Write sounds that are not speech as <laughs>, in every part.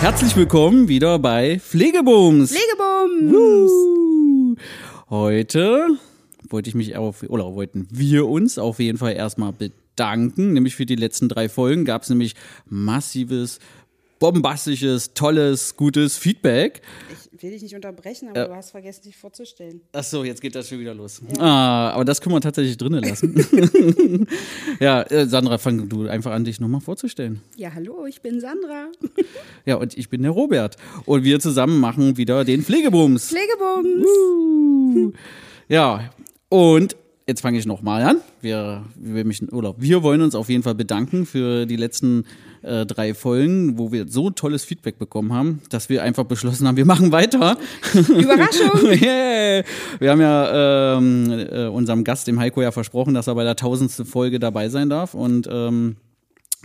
Herzlich willkommen wieder bei Pflegebums. Pflegebums! Woo. Heute wollte ich mich auf, oder wollten wir uns auf jeden Fall erstmal bedanken. Nämlich für die letzten drei Folgen gab es nämlich massives, bombastisches, tolles, gutes Feedback. Ich will dich nicht unterbrechen, aber du hast vergessen, dich vorzustellen. Ach so, jetzt geht das schon wieder los. Ah, aber das können wir tatsächlich drinnen lassen. <laughs> ja, äh, Sandra, fang du einfach an, dich nochmal vorzustellen. Ja, hallo, ich bin Sandra. <laughs> Ja, und ich bin der Robert. Und wir zusammen machen wieder den Pflegebums. Pflegebums! Ja, und jetzt fange ich nochmal an. Wir, wir, mich, oder wir wollen uns auf jeden Fall bedanken für die letzten äh, drei Folgen, wo wir so tolles Feedback bekommen haben, dass wir einfach beschlossen haben, wir machen weiter. <laughs> Überraschung! <laughs> yeah. Wir haben ja ähm, äh, unserem Gast, dem Heiko, ja versprochen, dass er bei der tausendsten Folge dabei sein darf. Und ähm,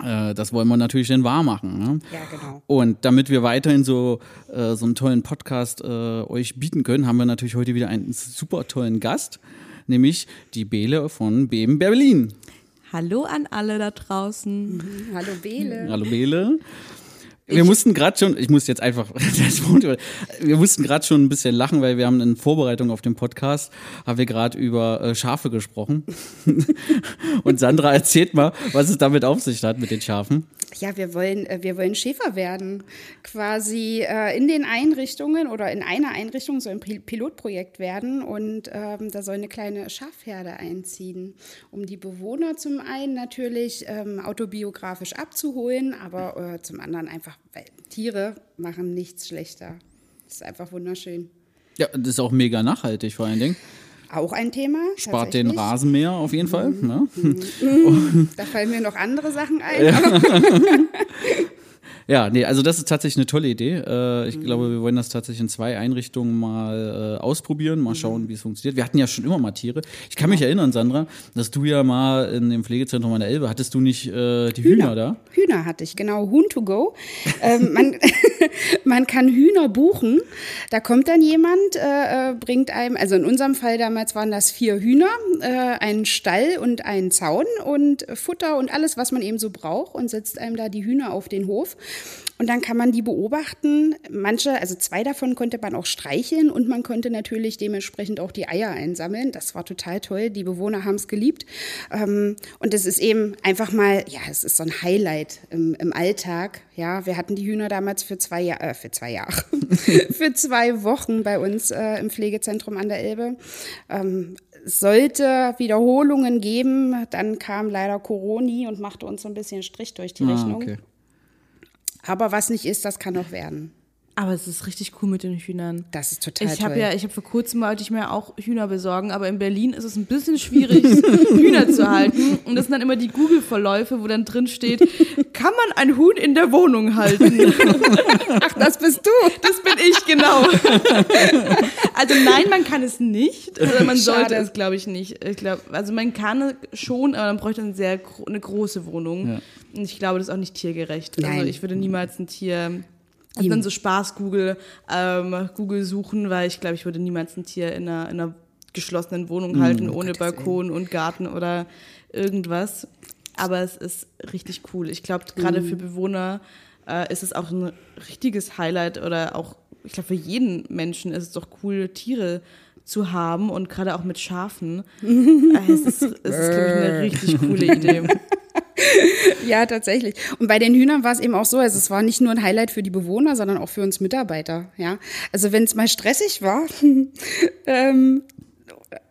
äh, das wollen wir natürlich dann wahr machen. Ne? Ja, genau. Und damit wir weiterhin so, äh, so einen tollen Podcast äh, euch bieten können, haben wir natürlich heute wieder einen super tollen Gast, nämlich die Bele von BM Berlin. Hallo an alle da draußen. Hallo Bele. Hallo Bele. Wir mussten gerade schon, ich muss jetzt einfach, <laughs> das Wort über- wir mussten gerade schon ein bisschen lachen, weil wir haben in Vorbereitung auf den Podcast, haben wir gerade über äh, Schafe gesprochen. <laughs> Und Sandra erzählt mal, was es damit auf sich hat mit den Schafen. Ja, wir wollen, äh, wir wollen Schäfer werden. Quasi äh, in den Einrichtungen oder in einer Einrichtung so ein Pil- Pilotprojekt werden. Und ähm, da soll eine kleine Schafherde einziehen, um die Bewohner zum einen natürlich ähm, autobiografisch abzuholen, aber äh, zum anderen einfach, weil Tiere machen nichts schlechter. Das ist einfach wunderschön. Ja, das ist auch mega nachhaltig vor allen Dingen. Auch ein Thema. Spart den. Rasenmäher auf jeden Fall. Ne? <laughs> Da fallen mir noch andere Sachen ein. Aber <laughs> Ja, nee, also das ist tatsächlich eine tolle Idee. Äh, Mhm. ich glaube, wir wollen das tatsächlich in zwei Einrichtungen mal äh, ausprobieren, mal Mhm. schauen, wie es funktioniert. Wir hatten ja schon immer mal Tiere. Ich kann mich erinnern, Sandra, dass du ja mal in dem Pflegezentrum an der Elbe, hattest du nicht äh, die Hühner, da? Hühner hatte ich, genau, Huhn to go. ähm, man, <laughs> man kann Hühner buchen. Da kommt dann jemand, äh, bringt einem, also in unserem Fall damals waren das vier Hühner, einen Stall und einen Zaun und Futter und alles, was man eben so braucht und setzt einem da die Hühner auf den Hof. Und dann kann man die beobachten. Manche, also zwei davon konnte man auch streicheln und man konnte natürlich dementsprechend auch die Eier einsammeln. Das war total toll. Die Bewohner haben es geliebt. Ähm, und es ist eben einfach mal, ja, es ist so ein Highlight im, im Alltag. Ja, wir hatten die Hühner damals für zwei Jahre, äh, für zwei Jahre, <laughs> für zwei Wochen bei uns äh, im Pflegezentrum an der Elbe. Ähm, es sollte Wiederholungen geben, dann kam leider Coroni und machte uns so ein bisschen Strich durch die Ah, Rechnung. okay. Aber was nicht ist, das kann noch werden. Aber es ist richtig cool mit den Hühnern. Das ist total Ich habe toll. ja, ich habe vor kurzem wollte ich mir auch Hühner besorgen, aber in Berlin ist es ein bisschen schwierig, <laughs> Hühner zu halten. Und das sind dann immer die Google-Verläufe, wo dann drin steht, kann man ein Huhn in der Wohnung halten? <laughs> Ach, das bist du. Das bin ich, genau. <laughs> Also nein, man kann es nicht. Oder man sollte Schade. es, glaube ich, nicht. Ich glaube, also man kann schon, aber man bräuchte eine sehr eine große Wohnung. Ja. Und ich glaube, das ist auch nicht tiergerecht. Also Nein. ich würde niemals ein Tier. Also dann so Spaß Google, ähm, Google suchen, weil ich glaube, ich würde niemals ein Tier in einer, in einer geschlossenen Wohnung halten, ohne Gottes Balkon und Garten oder irgendwas. Aber es ist richtig cool. Ich glaube, gerade für Bewohner äh, ist es auch ein richtiges Highlight oder auch, ich glaube, für jeden Menschen ist es doch cool, Tiere zu haben und gerade auch mit Schafen. <laughs> Äh, es ist, es ist glaube ich, eine richtig coole Idee. <laughs> <laughs> Ja, tatsächlich. Und bei den Hühnern war es eben auch so, also es war nicht nur ein Highlight für die Bewohner, sondern auch für uns Mitarbeiter. Ja, also wenn es mal stressig war, <laughs> ähm,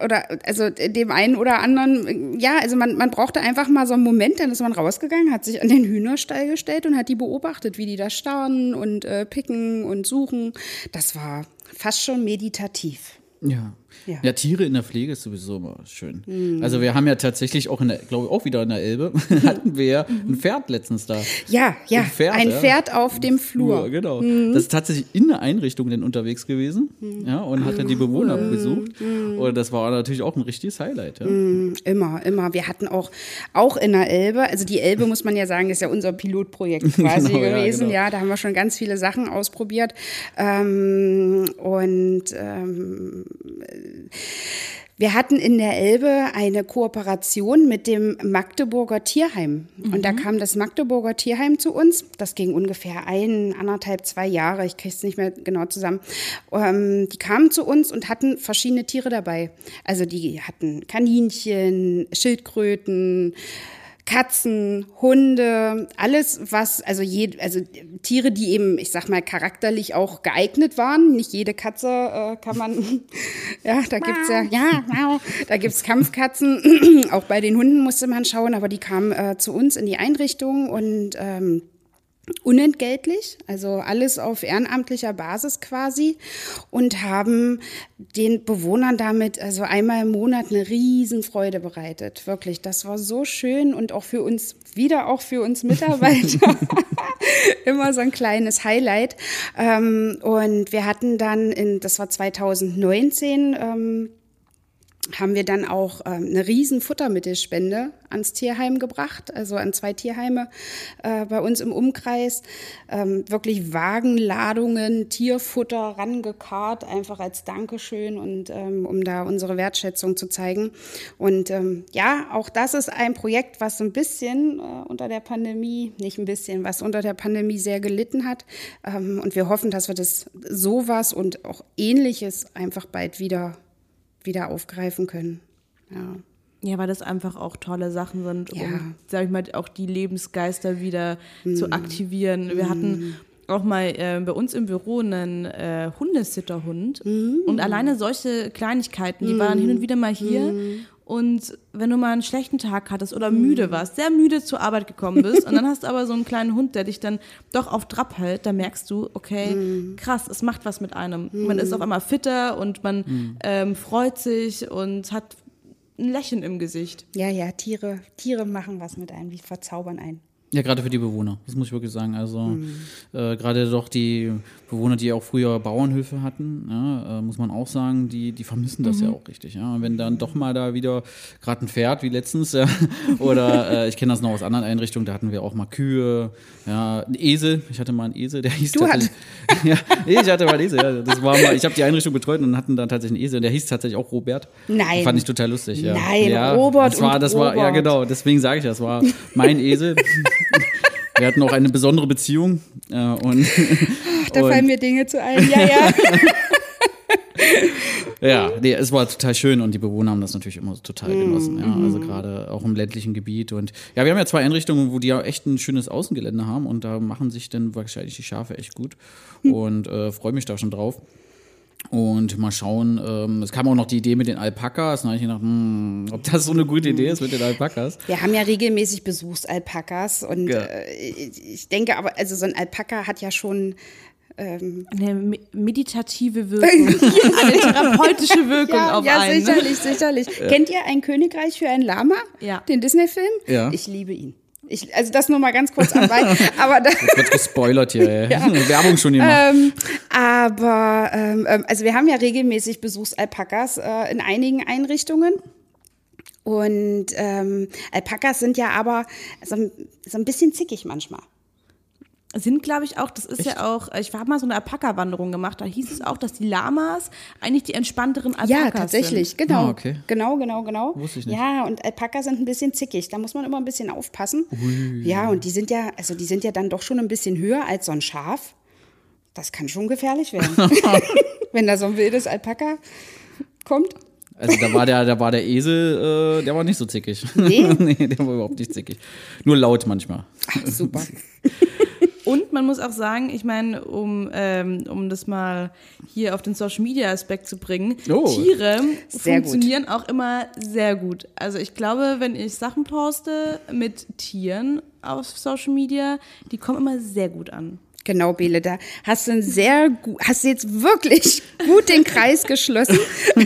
oder also dem einen oder anderen, ja, also man, man brauchte einfach mal so einen Moment, dann ist man rausgegangen, hat sich an den Hühnerstall gestellt und hat die beobachtet, wie die da starren und äh, picken und suchen. Das war fast schon meditativ. Ja. Ja. Ja. Tiere in der Pflege ist sowieso immer schön. Also wir haben ja tatsächlich auch in der, glaube ich, auch wieder in der Elbe, <laughs> hatten wir ja ein Pferd letztens da. Ja, ja, Ein Pferd, ein ja. Pferd auf dem Flur. Ja, genau. Das ist tatsächlich in der Einrichtung denn unterwegs gewesen. Ja, und hat dann die Bewohner besucht. Und das war natürlich auch ein richtiges Highlight. Ja. Immer, immer. Wir hatten auch, auch in der Elbe, also die Elbe muss man ja sagen, ist ja unser Pilotprojekt <laughs> quasi Genau, ja, gewesen. genau. Ja, da haben wir schon ganz viele Sachen ausprobiert. Ähm, und ähm, wir hatten in der Elbe eine Kooperation mit dem Magdeburger Tierheim. Und da kam das Magdeburger Tierheim zu uns. Das ging ungefähr ein, anderthalb, zwei Jahre. Ich kriege es nicht mehr genau zusammen. Ähm, die kamen zu uns und hatten verschiedene Tiere dabei. Also die hatten Kaninchen, Schildkröten, Katzen, Hunde, alles was, also, je, also Tiere, die eben, ich sag mal, charakterlich auch geeignet waren. Nicht jede Katze äh, kann man, <laughs> ja, da gibt's ja, ja, wow, da gibt's Kampfkatzen. <clears throat> auch bei den Hunden musste man schauen, aber die kamen äh, zu uns in die Einrichtung und ähm, unentgeltlich, also alles auf ehrenamtlicher Basis quasi und haben den Bewohnern damit also einmal im Monat eine Riesenfreude bereitet. Wirklich, das war so schön und auch für uns, wieder auch für uns Mitarbeiter, <laughs> <laughs> immer so ein kleines Highlight. Ähm, und wir hatten dann, in, das war 2019, ähm, haben wir dann auch ähm, eine riesen Futtermittelspende ans Tierheim gebracht, also an zwei Tierheime äh, bei uns im Umkreis. Ähm, wirklich Wagenladungen Tierfutter rangekarrt, einfach als Dankeschön und ähm, um da unsere Wertschätzung zu zeigen. Und ähm, ja, auch das ist ein Projekt, was ein bisschen äh, unter der Pandemie, nicht ein bisschen, was unter der Pandemie sehr gelitten hat. Ähm, und wir hoffen, dass wir das sowas und auch ähnliches einfach bald wieder wieder aufgreifen können. Ja. Ja, weil das einfach auch tolle Sachen sind, um, Ja. sag ich mal, auch die Lebensgeister wieder zu aktivieren. Wir hatten auch mal äh, bei uns im Büro einen äh, Hundesitterhund und alleine solche Kleinigkeiten, die waren hin und wieder mal hier und wenn du mal einen schlechten Tag hattest oder müde warst, sehr müde zur Arbeit gekommen bist und dann <laughs> hast du aber so einen kleinen Hund, der dich dann doch auf Trab hält, da merkst du, okay, krass, es macht was mit einem. Man ist auf einmal fitter und man ähm, freut sich und hat ein Lächeln im Gesicht. Ja, ja, Tiere, Tiere machen was mit einem, die verzaubern einen. Ja, gerade für die Bewohner, das muss ich wirklich sagen. Also Mhm. äh, gerade doch die Bewohner, die auch früher Bauernhöfe hatten, ja, äh, muss man auch sagen, die, die vermissen das ja Mhm. auch richtig. Ja. Und wenn dann doch mal da wieder gerade ein Pferd wie letztens, ja, <laughs> oder äh, ich kenne das noch aus anderen Einrichtungen, da hatten wir auch mal Kühe, ja, ein Esel. Ich hatte mal einen Esel, der hieß Du tatsächlich. <laughs> ja, ich hatte mal einen Esel. Ja. Das war mal, ich habe die Einrichtung betreut und hatten dann tatsächlich einen Esel. Und der hieß tatsächlich auch Robert. Nein. Fand ich total lustig. Ja. Nein, ja, Robert Das war, das war, ja Robert. genau. Deswegen sage ich, das war mein Esel. <laughs> <laughs> Wir hatten auch eine besondere Beziehung äh, und, Da und fallen mir Dinge zu ein. Ja, ja. <laughs> ja, nee, es war total schön und die Bewohner haben das natürlich immer total genossen. Ja, also Mhm. gerade auch im ländlichen Gebiet und ja, wir haben ja zwei Einrichtungen, wo die ja echt ein schönes Außengelände haben und da machen sich dann wahrscheinlich die Schafe echt gut Hm. und äh, freue mich da schon drauf. Und mal schauen, ähm, es kam auch noch die Idee mit den Alpakas. Da habe ich gedacht, hm, ob das so eine gute Idee ist mit den Alpakas. Wir haben ja regelmäßig Besuchsalpakas und Ja. äh, ich denke aber, also so ein Alpaka hat ja schon ähm, Eine me- meditative <laughs> Wirkung, eine therapeutische Wirkung ja, auf ja einen. ne? sicherlich, sicherlich. Kennt ihr ein Königreich für ein Lama? Ja. Den Disney-Film? Ja. Ich liebe ihn. Ich, also das nur mal ganz kurz am Bein. <laughs> aber da, Jetzt wird gespoilert hier, ey. <laughs> <laughs> Werbung schon gemacht. ähm, aber ähm, ähm, also wir haben ja regelmäßig Besuchsalpakas äh, in einigen Einrichtungen. Und ähm, Alpakas sind ja aber so, so ein bisschen zickig manchmal. Sind, glaube ich, auch, das ist ja auch, ich habe mal so eine Alpaka-Wanderung gemacht, da hieß es auch, dass die Lamas eigentlich die entspannteren Alpakas Ja, tatsächlich, sind. genau. Ah, okay. Genau, genau, genau. Wusste ich nicht. Ja, und Alpaka sind ein bisschen zickig. Da muss man immer ein bisschen aufpassen. Ja, und die sind ja, also die sind ja dann doch schon ein bisschen höher als so ein Schaf. Das kann schon gefährlich werden. <laughs> <laughs> Wenn da so ein wildes Alpaka kommt. Also da war der, da war der Esel, äh, der war nicht so zickig. Nee? <laughs> nee, der war überhaupt nicht zickig. Nur laut manchmal. Ach, super. Man muss auch sagen, ich meine, um, ähm, um das mal hier auf den Social Media Aspekt zu bringen, Oh. Tiere funktionieren auch immer sehr gut. Also ich glaube, wenn ich Sachen poste mit Tieren auf Social Media, die kommen immer sehr gut an. Genau, Bele, da hast du einen sehr gut, hast du jetzt wirklich <laughs> gut den Kreis geschlossen. <laughs>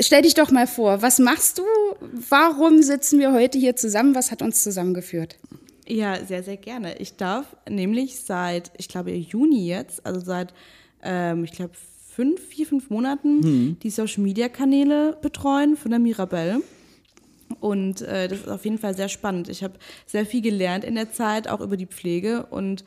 Stell dich doch mal vor, was machst du? Warum sitzen wir heute hier zusammen? Was hat uns zusammengeführt? Ja, sehr, sehr gerne. Ich darf nämlich seit, ich glaube, Juni jetzt, also seit, ähm, ich glaube, fünf, vier, fünf Monaten die Social Media Kanäle betreuen von der Mirabelle. Und äh, das ist auf jeden Fall sehr spannend. Ich habe sehr viel gelernt in der Zeit, auch über die Pflege. Und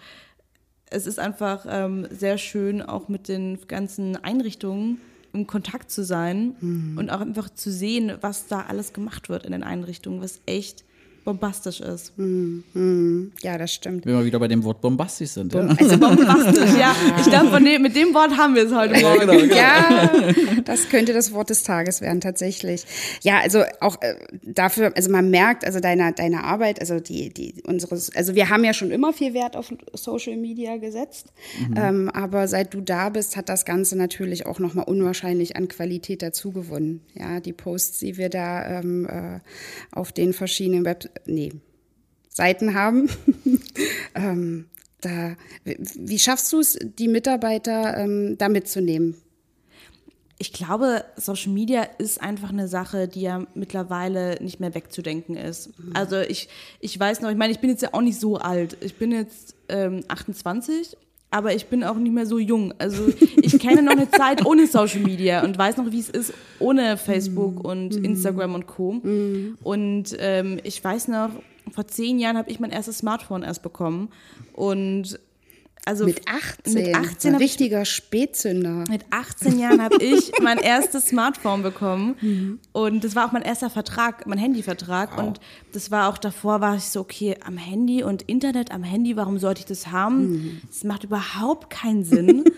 es ist einfach ähm, sehr schön, auch mit den ganzen Einrichtungen im Kontakt zu sein und auch einfach zu sehen, was da alles gemacht wird in den Einrichtungen, was echt bombastisch ist. Ja, das stimmt. Wenn wir wieder bei dem Wort bombastisch sind. Ja. Also bombastisch, ja. <laughs> Ich glaube, mit dem Wort haben wir es heute Morgen. Ja, das könnte das Wort des Tages werden, tatsächlich. Ja, also auch äh, dafür, also man merkt, also deine, deine Arbeit, also die, die, unseres, also wir haben ja schon immer viel Wert auf Social Media gesetzt, ähm, aber seit du da bist, hat das Ganze natürlich auch nochmal unwahrscheinlich an Qualität dazu gewonnen. Ja, die Posts, die wir da ähm, äh, auf den verschiedenen Web, nee, Seiten haben. <laughs> ähm, da, wie, schaffst du es, die Mitarbeiter ähm, da mitzunehmen? Ich glaube, Social Media ist einfach eine Sache, die ja mittlerweile nicht mehr wegzudenken ist. Also ich, ich weiß noch, ich meine, ich bin jetzt ja auch nicht so alt. Ich bin jetzt ähm, 28, aber ich bin auch nicht mehr so jung. Also ich kenne noch eine <laughs> Zeit ohne Social Media und weiß noch, wie es ist ohne Facebook und Instagram und Co. Und ähm, ich weiß noch, vor zehn Jahren habe ich mein erstes Smartphone erst bekommen und also Mit 18, mit 18 ein habe ich richtiger Spätzünder. mit 18 Jahren habe <laughs> ich mein erstes Smartphone bekommen. Und das war auch mein erster Vertrag, mein Handyvertrag. Und das war auch davor war ich so okay am Handy und Internet am Handy, warum sollte ich das haben? Das macht überhaupt keinen Sinn. <laughs>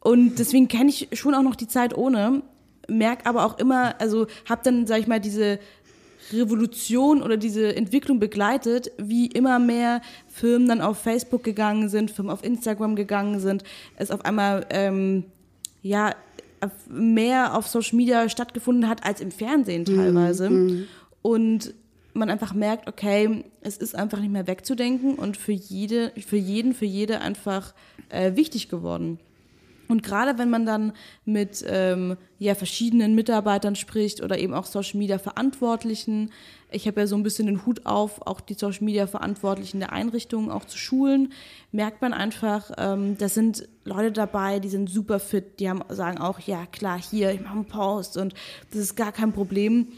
Und deswegen kenne ich schon auch noch die Zeit ohne, merk aber auch immer, also habe dann sag ich mal diese Revolution oder diese Entwicklung begleitet, wie immer mehr Firmen dann auf Facebook gegangen sind, Firmen auf Instagram gegangen sind, es auf einmal ähm, ja mehr auf Social Media stattgefunden hat als im Fernsehen teilweise und man einfach merkt, okay, es ist einfach nicht mehr wegzudenken und für jede, für jeden, für jede einfach äh, wichtig geworden. Und gerade wenn man dann mit ähm, ja, verschiedenen Mitarbeitern spricht oder eben auch Social Media Verantwortlichen, ich habe ja so ein bisschen den Hut auf, auch die Social Media Verantwortlichen der Einrichtungen auch zu schulen, merkt man einfach, ähm, da sind Leute dabei, die sind super fit, die haben, sagen auch, ja klar, hier, ich mache einen Post und das ist gar kein Problem.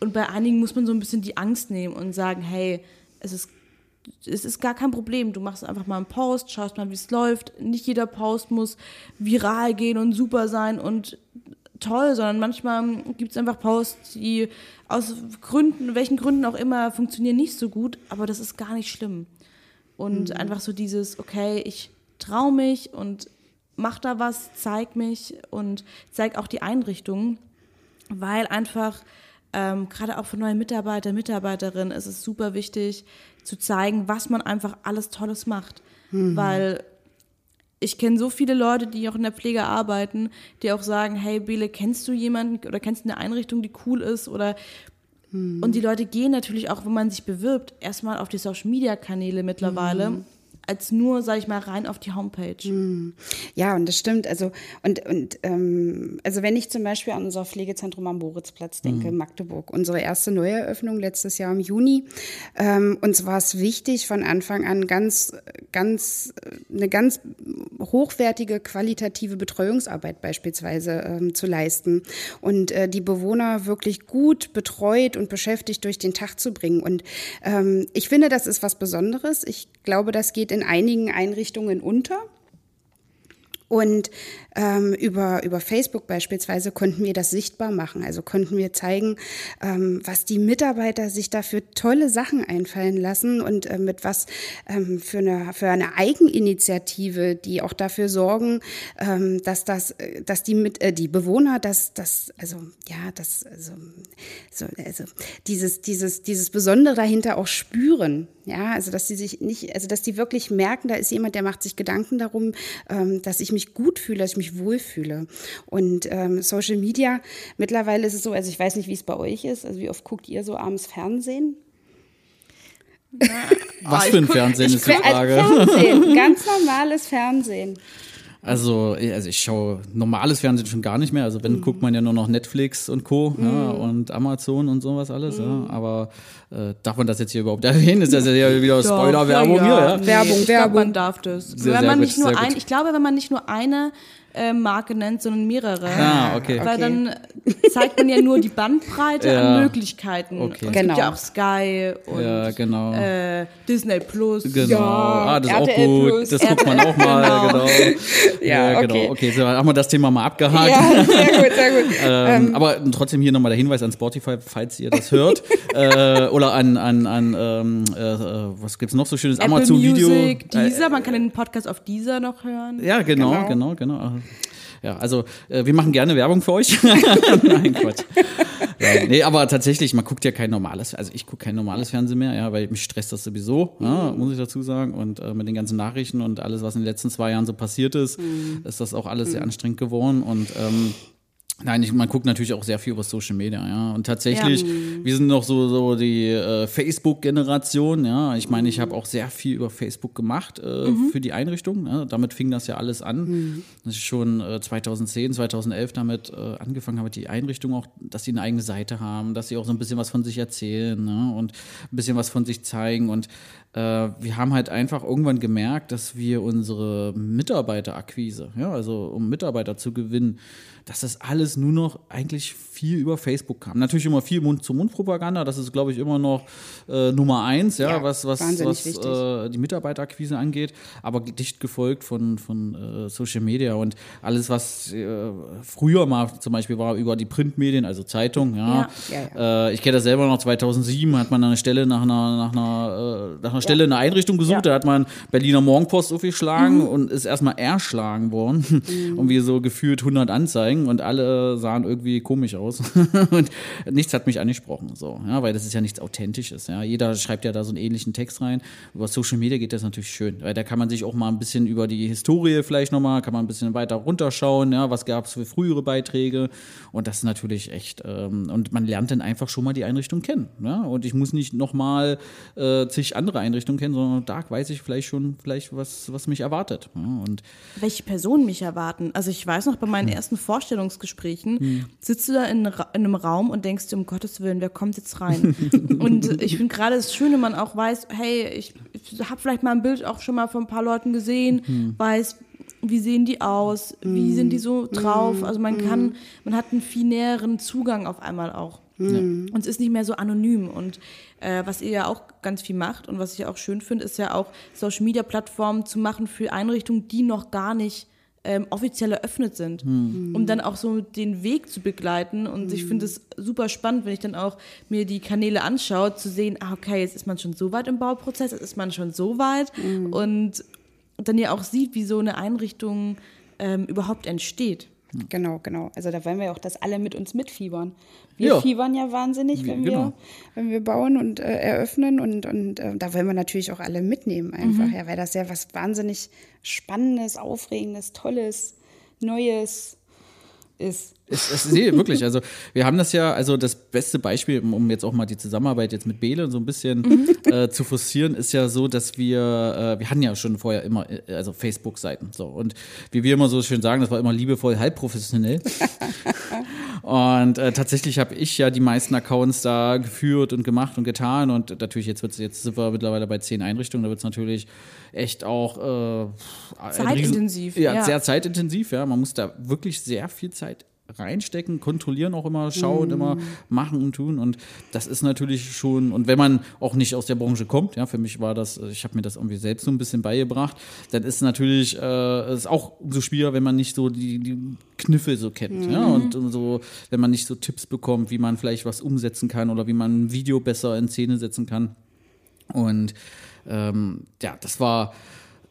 Und bei einigen muss man so ein bisschen die Angst nehmen und sagen, hey, es ist es ist gar kein Problem. Du machst einfach mal einen Post, schaust mal, wie es läuft. Nicht jeder Post muss viral gehen und super sein und toll, sondern manchmal gibt es einfach Posts, die aus Gründen, welchen Gründen auch immer, funktionieren nicht so gut, aber das ist gar nicht schlimm. Und einfach so dieses, okay, ich traue mich und mach da was, zeig mich und zeig auch die Einrichtung, weil einfach ähm, gerade auch für neue Mitarbeiter, Mitarbeiterinnen ist es super wichtig zu zeigen, was man einfach alles Tolles macht. Weil ich kenne so viele Leute, die auch in der Pflege arbeiten, die auch sagen, hey Bele, kennst du jemanden oder kennst du eine Einrichtung, die cool ist? Oder und die Leute gehen natürlich auch, wenn man sich bewirbt, erstmal auf die Social Media Kanäle mittlerweile, als nur, sag ich mal, rein auf die Homepage. Ja, und das stimmt. Also, und, und ähm, also wenn ich zum Beispiel an unser Pflegezentrum am Boritzplatz denke, Magdeburg, unsere erste Neueröffnung letztes Jahr im Juni, ähm, uns war es wichtig, von Anfang an ganz, ganz, eine ganz hochwertige, qualitative Betreuungsarbeit beispielsweise ähm, zu leisten und äh, die Bewohner wirklich gut betreut und beschäftigt durch den Tag zu bringen. Und ähm, ich finde, das ist was Besonderes. Ich glaube, das geht in einigen Einrichtungen unter. Und ähm, über, über Facebook beispielsweise konnten wir das sichtbar machen. Also konnten wir zeigen, ähm, was die Mitarbeiter sich da für tolle Sachen einfallen lassen und äh, mit was ähm, für, eine, für eine Eigeninitiative, die auch dafür sorgen, ähm, dass das, äh, dass die mit äh, die Bewohner, dass das, also ja, das, also, so, also dieses, dieses, dieses Besondere dahinter auch spüren. Ja, also dass sie sich nicht, also dass die wirklich merken, da ist jemand, der macht sich Gedanken darum, ähm, dass ich mich gut fühle, dass ich mich wohlfühle. Und ähm, Social Media, mittlerweile ist es so, also ich weiß nicht, wie es bei euch ist, also wie oft guckt ihr so abends Fernsehen? Was für ein Fernsehen ist die Also Frage. Fernsehen, <laughs> ganz normales Fernsehen. Also, also ich schaue normales Fernsehen schon gar nicht mehr. Also Mhm. wenn guckt man ja nur noch Netflix und Co. Ja, und Amazon und sowas alles. Mhm. Ja. Aber äh, darf man das jetzt hier überhaupt <laughs> erwähnen? Ist das ja wieder Spoiler-Werbung Doch, hier, ja? Werbung, ich glaub, Werbung. man darf das. Sehr, wenn sehr man gut, nicht nur sehr ein, ich glaube, wenn man nicht nur eine äh, Marke nennt, sondern mehrere. Ah, okay. Weil Okay. dann zeigt man ja nur die Bandbreite Ja. an Möglichkeiten. Okay. Und es Genau. gibt ja auch Sky und Ja, genau. äh, Disney Plus. Genau. ah, das ist auch gut. Plus. Das guckt man auch <laughs> mal, genau. Ja, genau. okay. Okay, so haben wir das Thema mal abgehakt. Ja, sehr gut, sehr gut. <laughs> Ähm, aber trotzdem hier nochmal der Hinweis an Spotify, falls ihr das hört. äh, <laughs> oder an, an, an ähm, äh, äh, was gibt's noch so schönes? Apple Amazon Video. Music, Äh, Deezer, man kann den Podcast auf Deezer noch hören. Ja, genau, genau, Genau. genau. Ja, also äh, wir machen gerne Werbung für euch. <laughs> Nein, Quatsch. Ja, nee, aber tatsächlich, man guckt ja kein normales, also ich gucke kein normales Fernsehen mehr, ja, weil mich stresst das sowieso, ja, muss ich dazu sagen. Und äh, mit den ganzen Nachrichten und alles, was in den letzten zwei Jahren so passiert ist, ist das auch alles sehr anstrengend geworden. Und ähm, Nein, ich, man guckt natürlich auch sehr viel über Social Media, ja. Und tatsächlich, wir sind noch so, so die äh, Facebook-Generation, ja. Ich meine, ich habe auch sehr viel über Facebook gemacht äh, für die Einrichtung. Ja. Damit fing das ja alles an. Das ist schon äh, 2010, 2011 damit äh, angefangen habe, die Einrichtung auch, dass sie eine eigene Seite haben, dass sie auch so ein bisschen was von sich erzählen ne? und ein bisschen was von sich zeigen. Und äh, wir haben halt einfach irgendwann gemerkt, dass wir unsere Mitarbeiterakquise, ja, also um Mitarbeiter zu gewinnen, das alles nur noch eigentlich viel über Facebook kam. Natürlich immer viel Mund-zu-Mund-Propaganda, das ist, glaube ich, immer noch äh, Nummer eins, ja, Ja, was, was, was äh, die Mitarbeiterakquise angeht, aber dicht gefolgt von, von äh, Social Media und alles, was äh, früher mal zum Beispiel war über die Printmedien, also Zeitung, ja. Ja, ja, Äh, ich kenne das selber noch, 2007 hat man eine Stelle nach einer, nach einer, äh, nach einer Stelle in einer Einrichtung gesucht, da hat man Berliner Morgenpost aufgeschlagen und ist erstmal erschlagen worden. Und wir so gefühlt 100 Anzeigen und alle sahen irgendwie komisch aus <laughs> und nichts hat mich angesprochen, so, ja, weil das ist ja nichts Authentisches, ja. Jeder schreibt ja da so einen ähnlichen Text rein. Über Social Media geht das natürlich schön, weil da kann man sich auch mal ein bisschen über die Historie vielleicht nochmal, kann man ein bisschen weiter runterschauen, ja, was gab es für frühere Beiträge und das ist natürlich echt, ähm, und man lernt dann einfach schon mal die Einrichtung kennen, ja, und ich muss nicht nochmal äh, zig andere Einrichtungen kennen, sondern da weiß ich vielleicht schon, vielleicht was, was mich erwartet, ja, und welche Personen mich erwarten. Also ich weiß noch, bei meinen ersten Vorstellungsgesprächen sitzt du da in, in einem Raum und denkst dir, um Gottes Willen, wer kommt jetzt rein? <laughs> und ich finde gerade das Schöne, man auch weiß, hey, ich, ich habe vielleicht mal ein Bild auch schon mal von ein paar Leuten gesehen, weiß, wie sehen die aus, wie sind die so drauf. Also man kann, man hat einen viel näheren Zugang auf einmal auch. Und es ist nicht mehr so anonym. Und äh, was ihr ja auch ganz viel macht und was ich auch schön finde, ist ja auch Social Media Plattformen zu machen für Einrichtungen, die noch gar nicht ähm, offiziell eröffnet sind, um dann auch so den Weg zu begleiten. Und ich finde es super spannend, wenn ich dann auch mir die Kanäle anschaue, zu sehen, ah, okay, jetzt ist man schon so weit im Bauprozess, jetzt ist man schon so weit und dann ja auch sieht, wie so eine Einrichtung ähm, überhaupt entsteht. Genau, genau. Also da wollen wir auch, dass alle mit uns mitfiebern. Wir Ja. fiebern ja wahnsinnig, wenn Genau. wir, wenn wir bauen und äh, eröffnen und, und äh, da wollen wir natürlich auch alle mitnehmen einfach, ja, weil das ja was wahnsinnig Spannendes, Aufregendes, Tolles, Neues ist. Es, es, nee, <laughs> wirklich. Also wir haben das ja, also das beste Beispiel, um jetzt auch mal die Zusammenarbeit jetzt mit Bele so ein bisschen äh, zu forcieren, ist ja so, dass wir, äh, wir hatten ja schon vorher immer, äh, also Facebook-Seiten. So. Und wie wir immer so schön sagen, das war immer liebevoll, halb professionell. <laughs> und äh, tatsächlich habe ich ja die meisten Accounts da geführt und gemacht und getan. Und natürlich, jetzt wird's, jetzt sind wir mittlerweile bei zehn Einrichtungen, da wird es natürlich echt auch äh, Zeitintensiv, ja, ja. sehr zeitintensiv, ja. Man muss da wirklich sehr viel Zeit reinstecken, kontrollieren auch immer, schauen, immer machen und tun. Und das ist natürlich schon, und wenn man auch nicht aus der Branche kommt, ja, für mich war das, ich habe mir das irgendwie selbst so ein bisschen beigebracht, dann ist natürlich äh, ist auch so schwieriger, wenn man nicht so die, die Kniffe so kennt. Ja, und, und so, wenn man nicht so Tipps bekommt, wie man vielleicht was umsetzen kann oder wie man ein Video besser in Szene setzen kann. Und ähm, ja, das war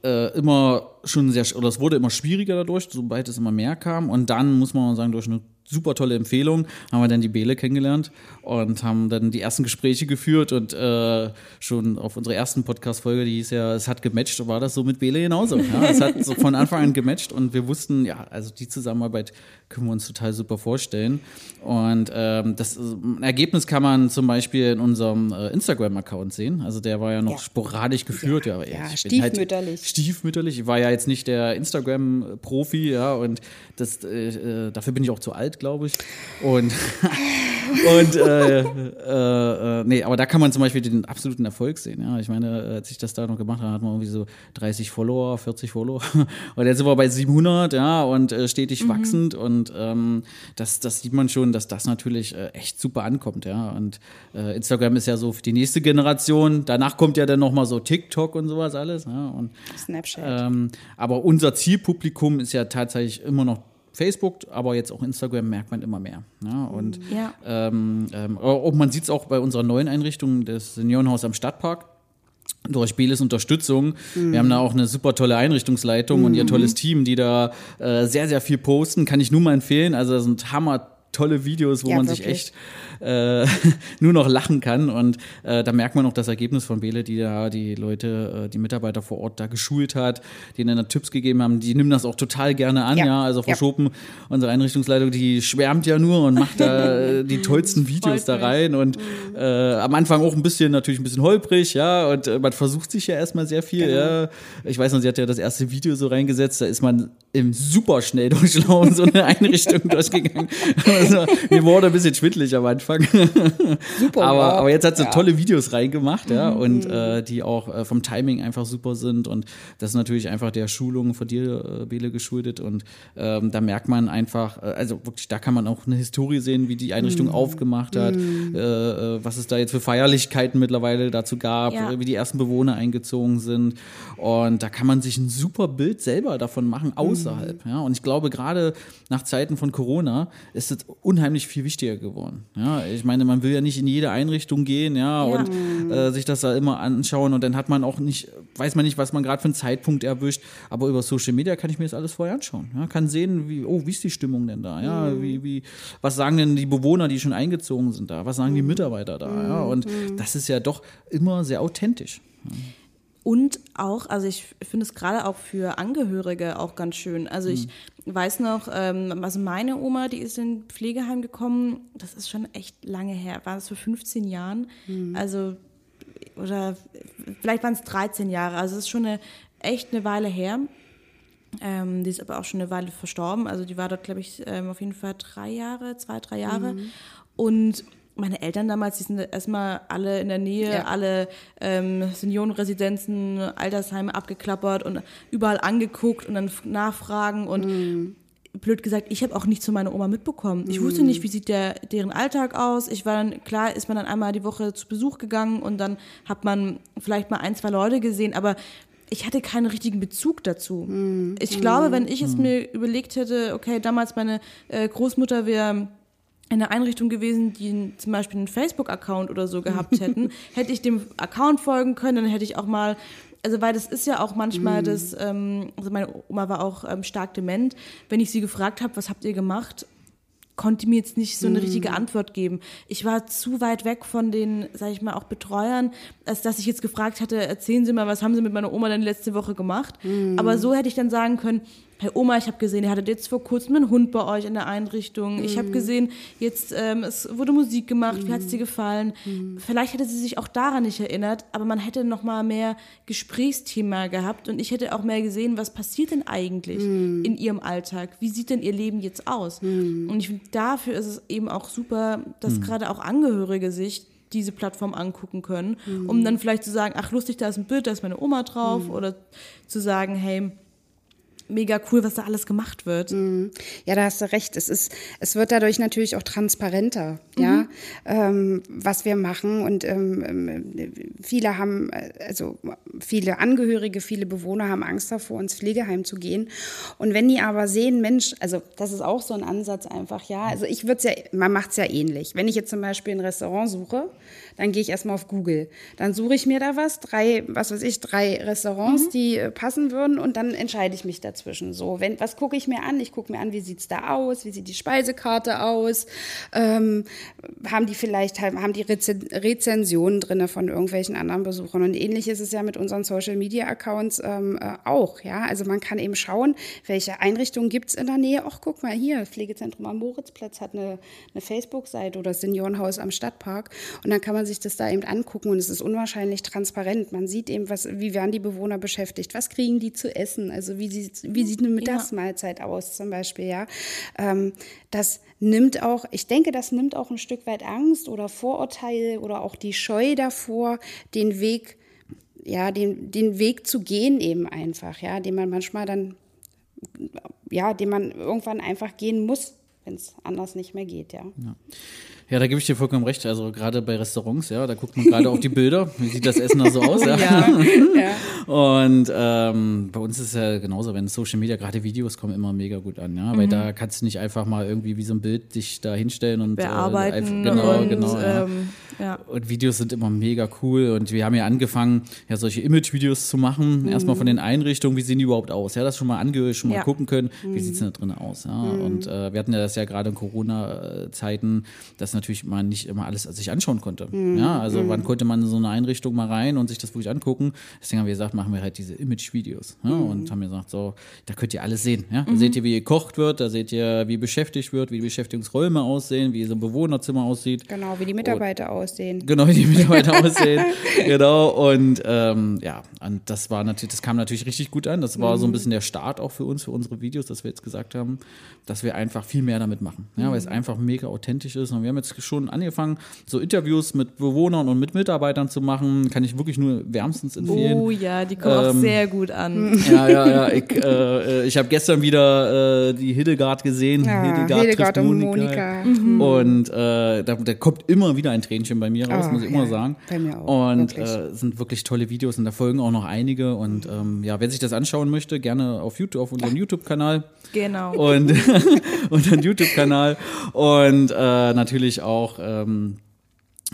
äh, immer schon sehr, oder es wurde immer schwieriger dadurch, sobald es immer mehr kam. Und dann muss man sagen, durch eine super tolle Empfehlung haben wir dann die Bele kennengelernt und haben dann die ersten Gespräche geführt und äh, schon auf unserer ersten Podcast-Folge, die hieß ja, es hat gematcht, war das so mit Bele genauso. Ja, es hat so von Anfang an gematcht und wir wussten, ja, also die Zusammenarbeit können wir uns total super vorstellen. Und ähm, das ein Ergebnis kann man zum Beispiel in unserem äh, Instagram-Account sehen. Also der war ja noch Ja. sporadisch geführt. Ja, Ja, bin halt stiefmütterlich. stiefmütterlich. Ich war ja jetzt nicht der Instagram-Profi, ja, und das, äh, äh, dafür bin ich auch zu alt, glaube ich. Und, <laughs> und äh, äh, äh, nee, aber da kann man zum Beispiel den absoluten Erfolg sehen. Ja, ich meine, als ich das da noch gemacht habe, hat man irgendwie so 30 Follower, 40 Follower. <laughs> Und jetzt sind wir bei 700, ja, und äh, stetig wachsend. Und ähm, das, das sieht man schon, dass das natürlich äh, echt super ankommt, ja. Und äh, Instagram ist ja so für die nächste Generation. Danach kommt ja dann noch mal so TikTok und sowas alles. Ja, und Snapchat. ähm, aber unser Zielpublikum ist ja tatsächlich immer noch Facebook, aber jetzt auch Instagram merkt man immer mehr. Ja, und Ja. ähm, ähm, auch, man sieht es auch bei unserer neuen Einrichtung, das Seniorenhaus am Stadtpark. Durch Beles Unterstützung. Wir haben da auch eine super tolle Einrichtungsleitung und ihr tolles Team, die da äh, sehr, sehr viel posten. Kann ich nur mal empfehlen. Also das sind hammer tolle Videos, wo Ja, man sich wirklich. echt äh, <laughs> nur noch lachen kann. Und äh, da merkt man auch das Ergebnis von Bele, die da die Leute, äh, die Mitarbeiter vor Ort da geschult hat, denen dann Tipps gegeben haben. Die nehmen das auch total gerne an, ja. Ja. Also Frau Ja. Schopen, unsere Einrichtungsleitung, die schwärmt ja nur und macht da <laughs> die tollsten Videos da rein. Und äh, am Anfang auch ein bisschen, natürlich ein bisschen holprig, ja. Und äh, man versucht sich ja erstmal sehr viel, ja. Ich weiß noch, sie hat ja das erste Video so reingesetzt, da ist man im super schnell <laughs> durchlaufen, so eine Einrichtung durchgegangen. Also, mir wurde ein bisschen schwindelig am Anfang. <laughs> Super. aber, aber jetzt hat sie Ja. tolle Videos reingemacht, ja, und äh, die auch äh, vom Timing einfach super sind. Und das ist natürlich einfach der Schulung von dir, äh, Bele, geschuldet. Und ähm, da merkt man einfach, äh, also wirklich, da kann man auch eine Historie sehen, wie die Einrichtung aufgemacht hat, äh, äh, was es da jetzt für Feierlichkeiten mittlerweile dazu gab, Ja. wie die ersten Bewohner eingezogen sind. Und da kann man sich ein super Bild selber davon machen, außerhalb. Ja. Und ich glaube, gerade nach Zeiten von Corona ist es unheimlich viel wichtiger geworden. Ja, ich meine, man will ja nicht in jede Einrichtung gehen, ja, Ja. und äh, sich das da immer anschauen und dann hat man auch nicht, weiß man nicht, was man gerade für einen Zeitpunkt erwischt, aber über Social Media kann ich mir das alles vorher anschauen. Ja, kann sehen, wie, oh, wie ist die Stimmung denn da? Ja, wie, wie, was sagen denn die Bewohner, die schon eingezogen sind da? Was sagen die Mitarbeiter da? Ja, und das ist ja doch immer sehr authentisch. Und auch, also ich finde es gerade auch für Angehörige auch ganz schön. Also ich weiß noch, ähm, also meine Oma, die ist in Pflegeheim gekommen, das ist schon echt lange her, war das vor 15 Jahren? Also, oder vielleicht waren es 13 Jahre, also es ist schon eine, echt eine Weile her. Ähm, die ist aber auch schon eine Weile verstorben. Also die war dort, glaube ich, ähm, auf jeden Fall drei Jahre, zwei, drei Jahre. Und meine Eltern damals, die sind erstmal alle in der Nähe, Ja. alle ähm, Seniorenresidenzen, Altersheime abgeklappert und überall angeguckt und dann nachfragen und blöd gesagt, ich habe auch nichts von meiner Oma mitbekommen. Ich wusste nicht, wie sieht der, deren Alltag aus. Ich war dann, klar ist man dann einmal die Woche zu Besuch gegangen und dann hat man vielleicht mal ein, zwei Leute gesehen, aber ich hatte keinen richtigen Bezug dazu. Ich glaube, wenn ich es mir überlegt hätte, okay, damals meine äh, Großmutter wäre in einer Einrichtung gewesen, die zum Beispiel einen Facebook-Account oder so gehabt <laughs> hätten, hätte ich dem Account folgen können, dann hätte ich auch mal, also weil das ist ja auch manchmal das, ähm, also meine Oma war auch ähm, stark dement, wenn ich sie gefragt habe, was habt ihr gemacht, konnte mir jetzt nicht so eine richtige Antwort geben. Ich war zu weit weg von den, sag ich mal, auch Betreuern, als dass ich jetzt gefragt hatte, erzählen Sie mal, was haben Sie mit meiner Oma denn letzte Woche gemacht? Aber so hätte ich dann sagen können, Herr Oma, ich habe gesehen, ihr hattet jetzt vor kurzem einen Hund bei euch in der Einrichtung. Ich habe gesehen, jetzt ähm, es wurde Musik gemacht. Wie hat es dir gefallen? Vielleicht hätte sie sich auch daran nicht erinnert, aber man hätte noch mal mehr Gesprächsthema gehabt und ich hätte auch mehr gesehen, was passiert denn eigentlich in ihrem Alltag? Wie sieht denn ihr Leben jetzt aus? Und ich finde, dafür ist es eben auch super, dass gerade auch Angehörige sich diese Plattform angucken können, um dann vielleicht zu sagen, ach lustig, da ist ein Bild, da ist meine Oma drauf, oder zu sagen, hey, mega cool, was da alles gemacht wird. Ja, da hast du recht. Es ist, es wird dadurch natürlich auch transparenter, ja, ähm, was wir machen. Und ähm, ähm, viele haben, also viele Angehörige, viele Bewohner haben Angst davor, ins Pflegeheim zu gehen. Und wenn die aber sehen, Mensch, also das ist auch so ein Ansatz einfach, ja. Also ich würde es ja, man macht es ja ähnlich. Wenn ich jetzt zum Beispiel ein Restaurant suche, dann gehe ich erstmal auf Google. Dann suche ich mir da was, drei, was weiß ich, drei Restaurants, die äh, passen würden und dann entscheide ich mich dazwischen. So, wenn, was gucke ich mir an? Ich gucke mir an, wie sieht's da aus? Wie sieht die Speisekarte aus? Ähm, haben die vielleicht, haben die Reze Rezensionen drinne von irgendwelchen anderen Besuchern? Und ähnlich ist es ja mit unseren Social Media Accounts ähm, äh, auch, ja. Also man kann eben schauen, welche Einrichtungen gibt's in der Nähe. Ach, guck mal hier, Pflegezentrum am Moritzplatz hat eine, eine Facebook-Seite oder Seniorenhaus am Stadtpark. Und dann kann man sich das da eben angucken und es ist unwahrscheinlich transparent. Man sieht eben, was, wie werden die Bewohner beschäftigt, was kriegen die zu essen, also wie sieht, wie sieht eine Mittagsmahlzeit aus zum Beispiel, ja. Ähm, das nimmt auch, ich denke, das nimmt auch ein Stück weit Angst oder Vorurteile oder auch die Scheu davor, den Weg, ja, den, den Weg zu gehen eben einfach, ja, den man manchmal dann, ja, den man irgendwann einfach gehen muss, wenn es anders nicht mehr geht, ja. Ja, da gebe ich dir vollkommen recht. Also gerade bei Restaurants, ja, da guckt man gerade auf die Bilder. <laughs> Wie sieht das Essen da so aus? Ja. Ja, ja. Und ähm, bei uns ist es ja genauso, wenn Social Media, gerade Videos kommen immer mega gut an, ja. Weil da kannst du nicht einfach mal irgendwie wie so ein Bild dich da hinstellen und Bearbeiten Äh, einfach, genau, und, genau. ja. ähm, ja. Und Videos sind immer mega cool. Und wir haben ja angefangen, ja, solche Image-Videos zu machen. Erstmal von den Einrichtungen, wie sehen die überhaupt aus? Ja, das schon mal angehört, schon mal Ja. gucken können, wie sieht's denn da drin aus? Ja, und äh, wir hatten ja das ja gerade in Corona-Zeiten, dass natürlich man nicht immer alles sich anschauen konnte. Ja, also wann konnte man in so eine Einrichtung mal rein und sich das wirklich angucken? Deswegen haben wir gesagt, machen wir halt diese Image-Videos. Ja, Und haben gesagt, so, da könnt ihr alles sehen. Ja? Da seht ihr, wie gekocht wird, da seht ihr, wie beschäftigt wird, wie die Beschäftigungsräume aussehen, wie so ein Bewohnerzimmer aussieht. Genau, wie die Mitarbeiter aussehen. Genau, wie die Mitarbeiter <laughs> aussehen. Genau. Und ähm, ja, und das war natürlich, das kam natürlich richtig gut an. Das war so ein bisschen der Start auch für uns, für unsere Videos, dass wir jetzt gesagt haben, dass wir einfach viel mehr damit machen. Ja, weil es einfach mega authentisch ist. Und wir haben jetzt schon angefangen, so Interviews mit Bewohnern und mit Mitarbeitern zu machen. Kann ich wirklich nur wärmstens empfehlen. Oh ja, die kommen auch Ähm, sehr gut an. <laughs> Ja, ja, ja. Ich, äh, ich habe gestern wieder äh, die Hildegard gesehen. Ja, Hildegard, Hildegard trifft und Monika. Monika. Und äh, da, da kommt immer wieder ein Tränchen bei mir raus, Ah, muss ich ja, immer sagen. bei mir auch, Und wirklich. äh, sind wirklich tolle Videos und da folgen auch noch einige. Und ähm, ja, wer sich das anschauen möchte, gerne auf YouTube, auf unserem YouTube-Kanal Genau. und <laughs> unseren YouTube-Kanal und äh, natürlich auch ähm,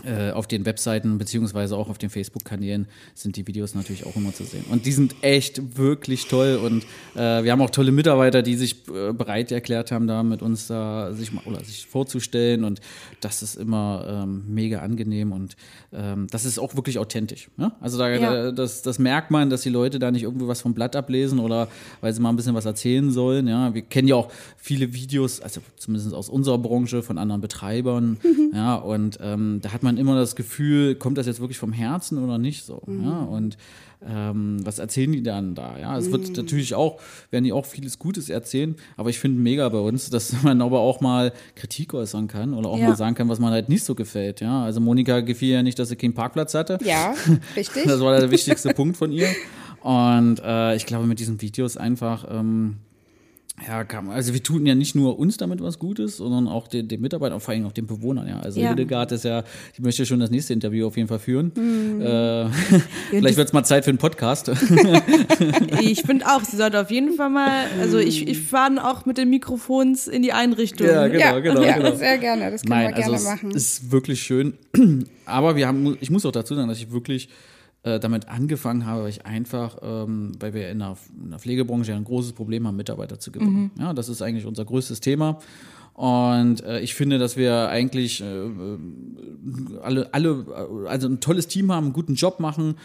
äh, auf den Webseiten beziehungsweise auch auf den Facebook-Kanälen sind die Videos natürlich auch immer zu sehen. Und die sind echt wirklich toll und äh, wir haben auch tolle Mitarbeiter, die sich äh, bereit erklärt haben, da mit uns da sich mal oder sich vorzustellen und das ist immer ähm, mega angenehm und ähm, das ist auch wirklich authentisch. Ne? Also da, Ja. da das, das merkt man, dass die Leute da nicht irgendwie was vom Blatt ablesen oder weil sie mal ein bisschen was erzählen sollen. Ja, wir kennen ja auch viele Videos, also zumindest aus unserer Branche von anderen Betreibern. Ja, und ähm, da hat man immer das Gefühl, kommt das jetzt wirklich vom Herzen oder nicht so. Ja, und ähm, was erzählen die dann da? Ja, es wird natürlich auch, werden die auch vieles Gutes erzählen, aber ich finde mega bei uns, dass <laughs> man aber auch mal Kritik äußern kann oder auch Ja. mal sagen kann, was man halt nicht so gefällt. Ja, also Monika gefiel ja nicht, dass sie keinen Parkplatz hatte. Ja, <laughs> richtig. Das war der wichtigste Punkt von ihr. Und äh, ich glaube, mit diesen Videos einfach, ähm, ja, kam, also wir tun ja nicht nur uns damit was Gutes, sondern auch den, den Mitarbeitern und vor allem auch den Bewohnern. Ja. Also Ja. Hildegard ist ja, die möchte schon das nächste Interview auf jeden Fall führen. Mhm. Äh, <laughs> vielleicht wird es mal Zeit für einen Podcast. <laughs> Ich finde auch, sie sollte auf jeden Fall mal, also ich, ich fahre auch mit den Mikrofons in die Einrichtung. Ja, genau. ja, ja genau. <laughs> sehr gerne. Das können Nein, wir gerne also machen. es ist wirklich schön. <clears throat> Aber wir haben, ich muss auch dazu sagen, dass ich wirklich äh, damit angefangen habe, weil ich einfach, ähm, weil wir in der, in der Pflegebranche ja ein großes Problem haben, Mitarbeiter zu gewinnen. Ja, das ist eigentlich unser größtes Thema. Und äh, ich finde, dass wir eigentlich äh, äh, alle, alle, äh, also ein tolles Team haben, einen guten Job machen.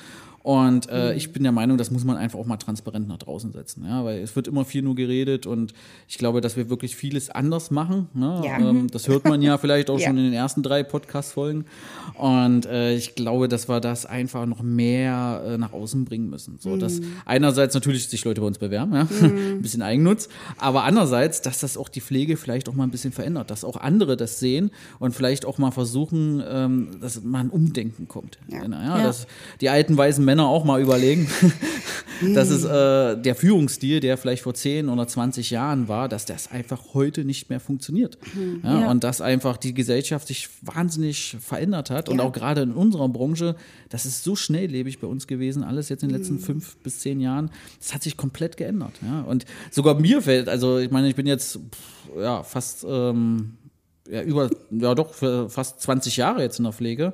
Und äh, ich bin der Meinung, das muss man einfach auch mal transparent nach draußen setzen, ja, weil es wird immer viel nur geredet und ich glaube, dass wir wirklich vieles anders machen. Ne? Ja. Ähm, das hört man ja <laughs> vielleicht auch Ja. schon in den ersten drei Podcast-Folgen. Und äh, ich glaube, dass wir das einfach noch mehr äh, nach außen bringen müssen. So, dass einerseits natürlich sich Leute bei uns bewerben, ja? <laughs> ein bisschen Eigennutz, aber andererseits, dass das auch die Pflege vielleicht auch mal ein bisschen verändert, dass auch andere das sehen und vielleicht auch mal versuchen, ähm, dass mal ein Umdenken kommt. Ja. Ja, Ja. Dass die alten weißen Männer auch mal überlegen, dass es äh, der Führungsstil, der vielleicht vor 10 oder 20 Jahren war, dass das einfach heute nicht mehr funktioniert. Ja, Ja. Und dass einfach die Gesellschaft sich wahnsinnig verändert hat. Und Ja. auch gerade in unserer Branche, das ist so schnelllebig bei uns gewesen, alles jetzt in den letzten fünf bis zehn Jahren, das hat sich komplett geändert. Ja? Und sogar mir fällt, also ich meine, ich bin jetzt pff, ja, fast ähm, ja, über, ja doch, fast 20 Jahre jetzt in der Pflege.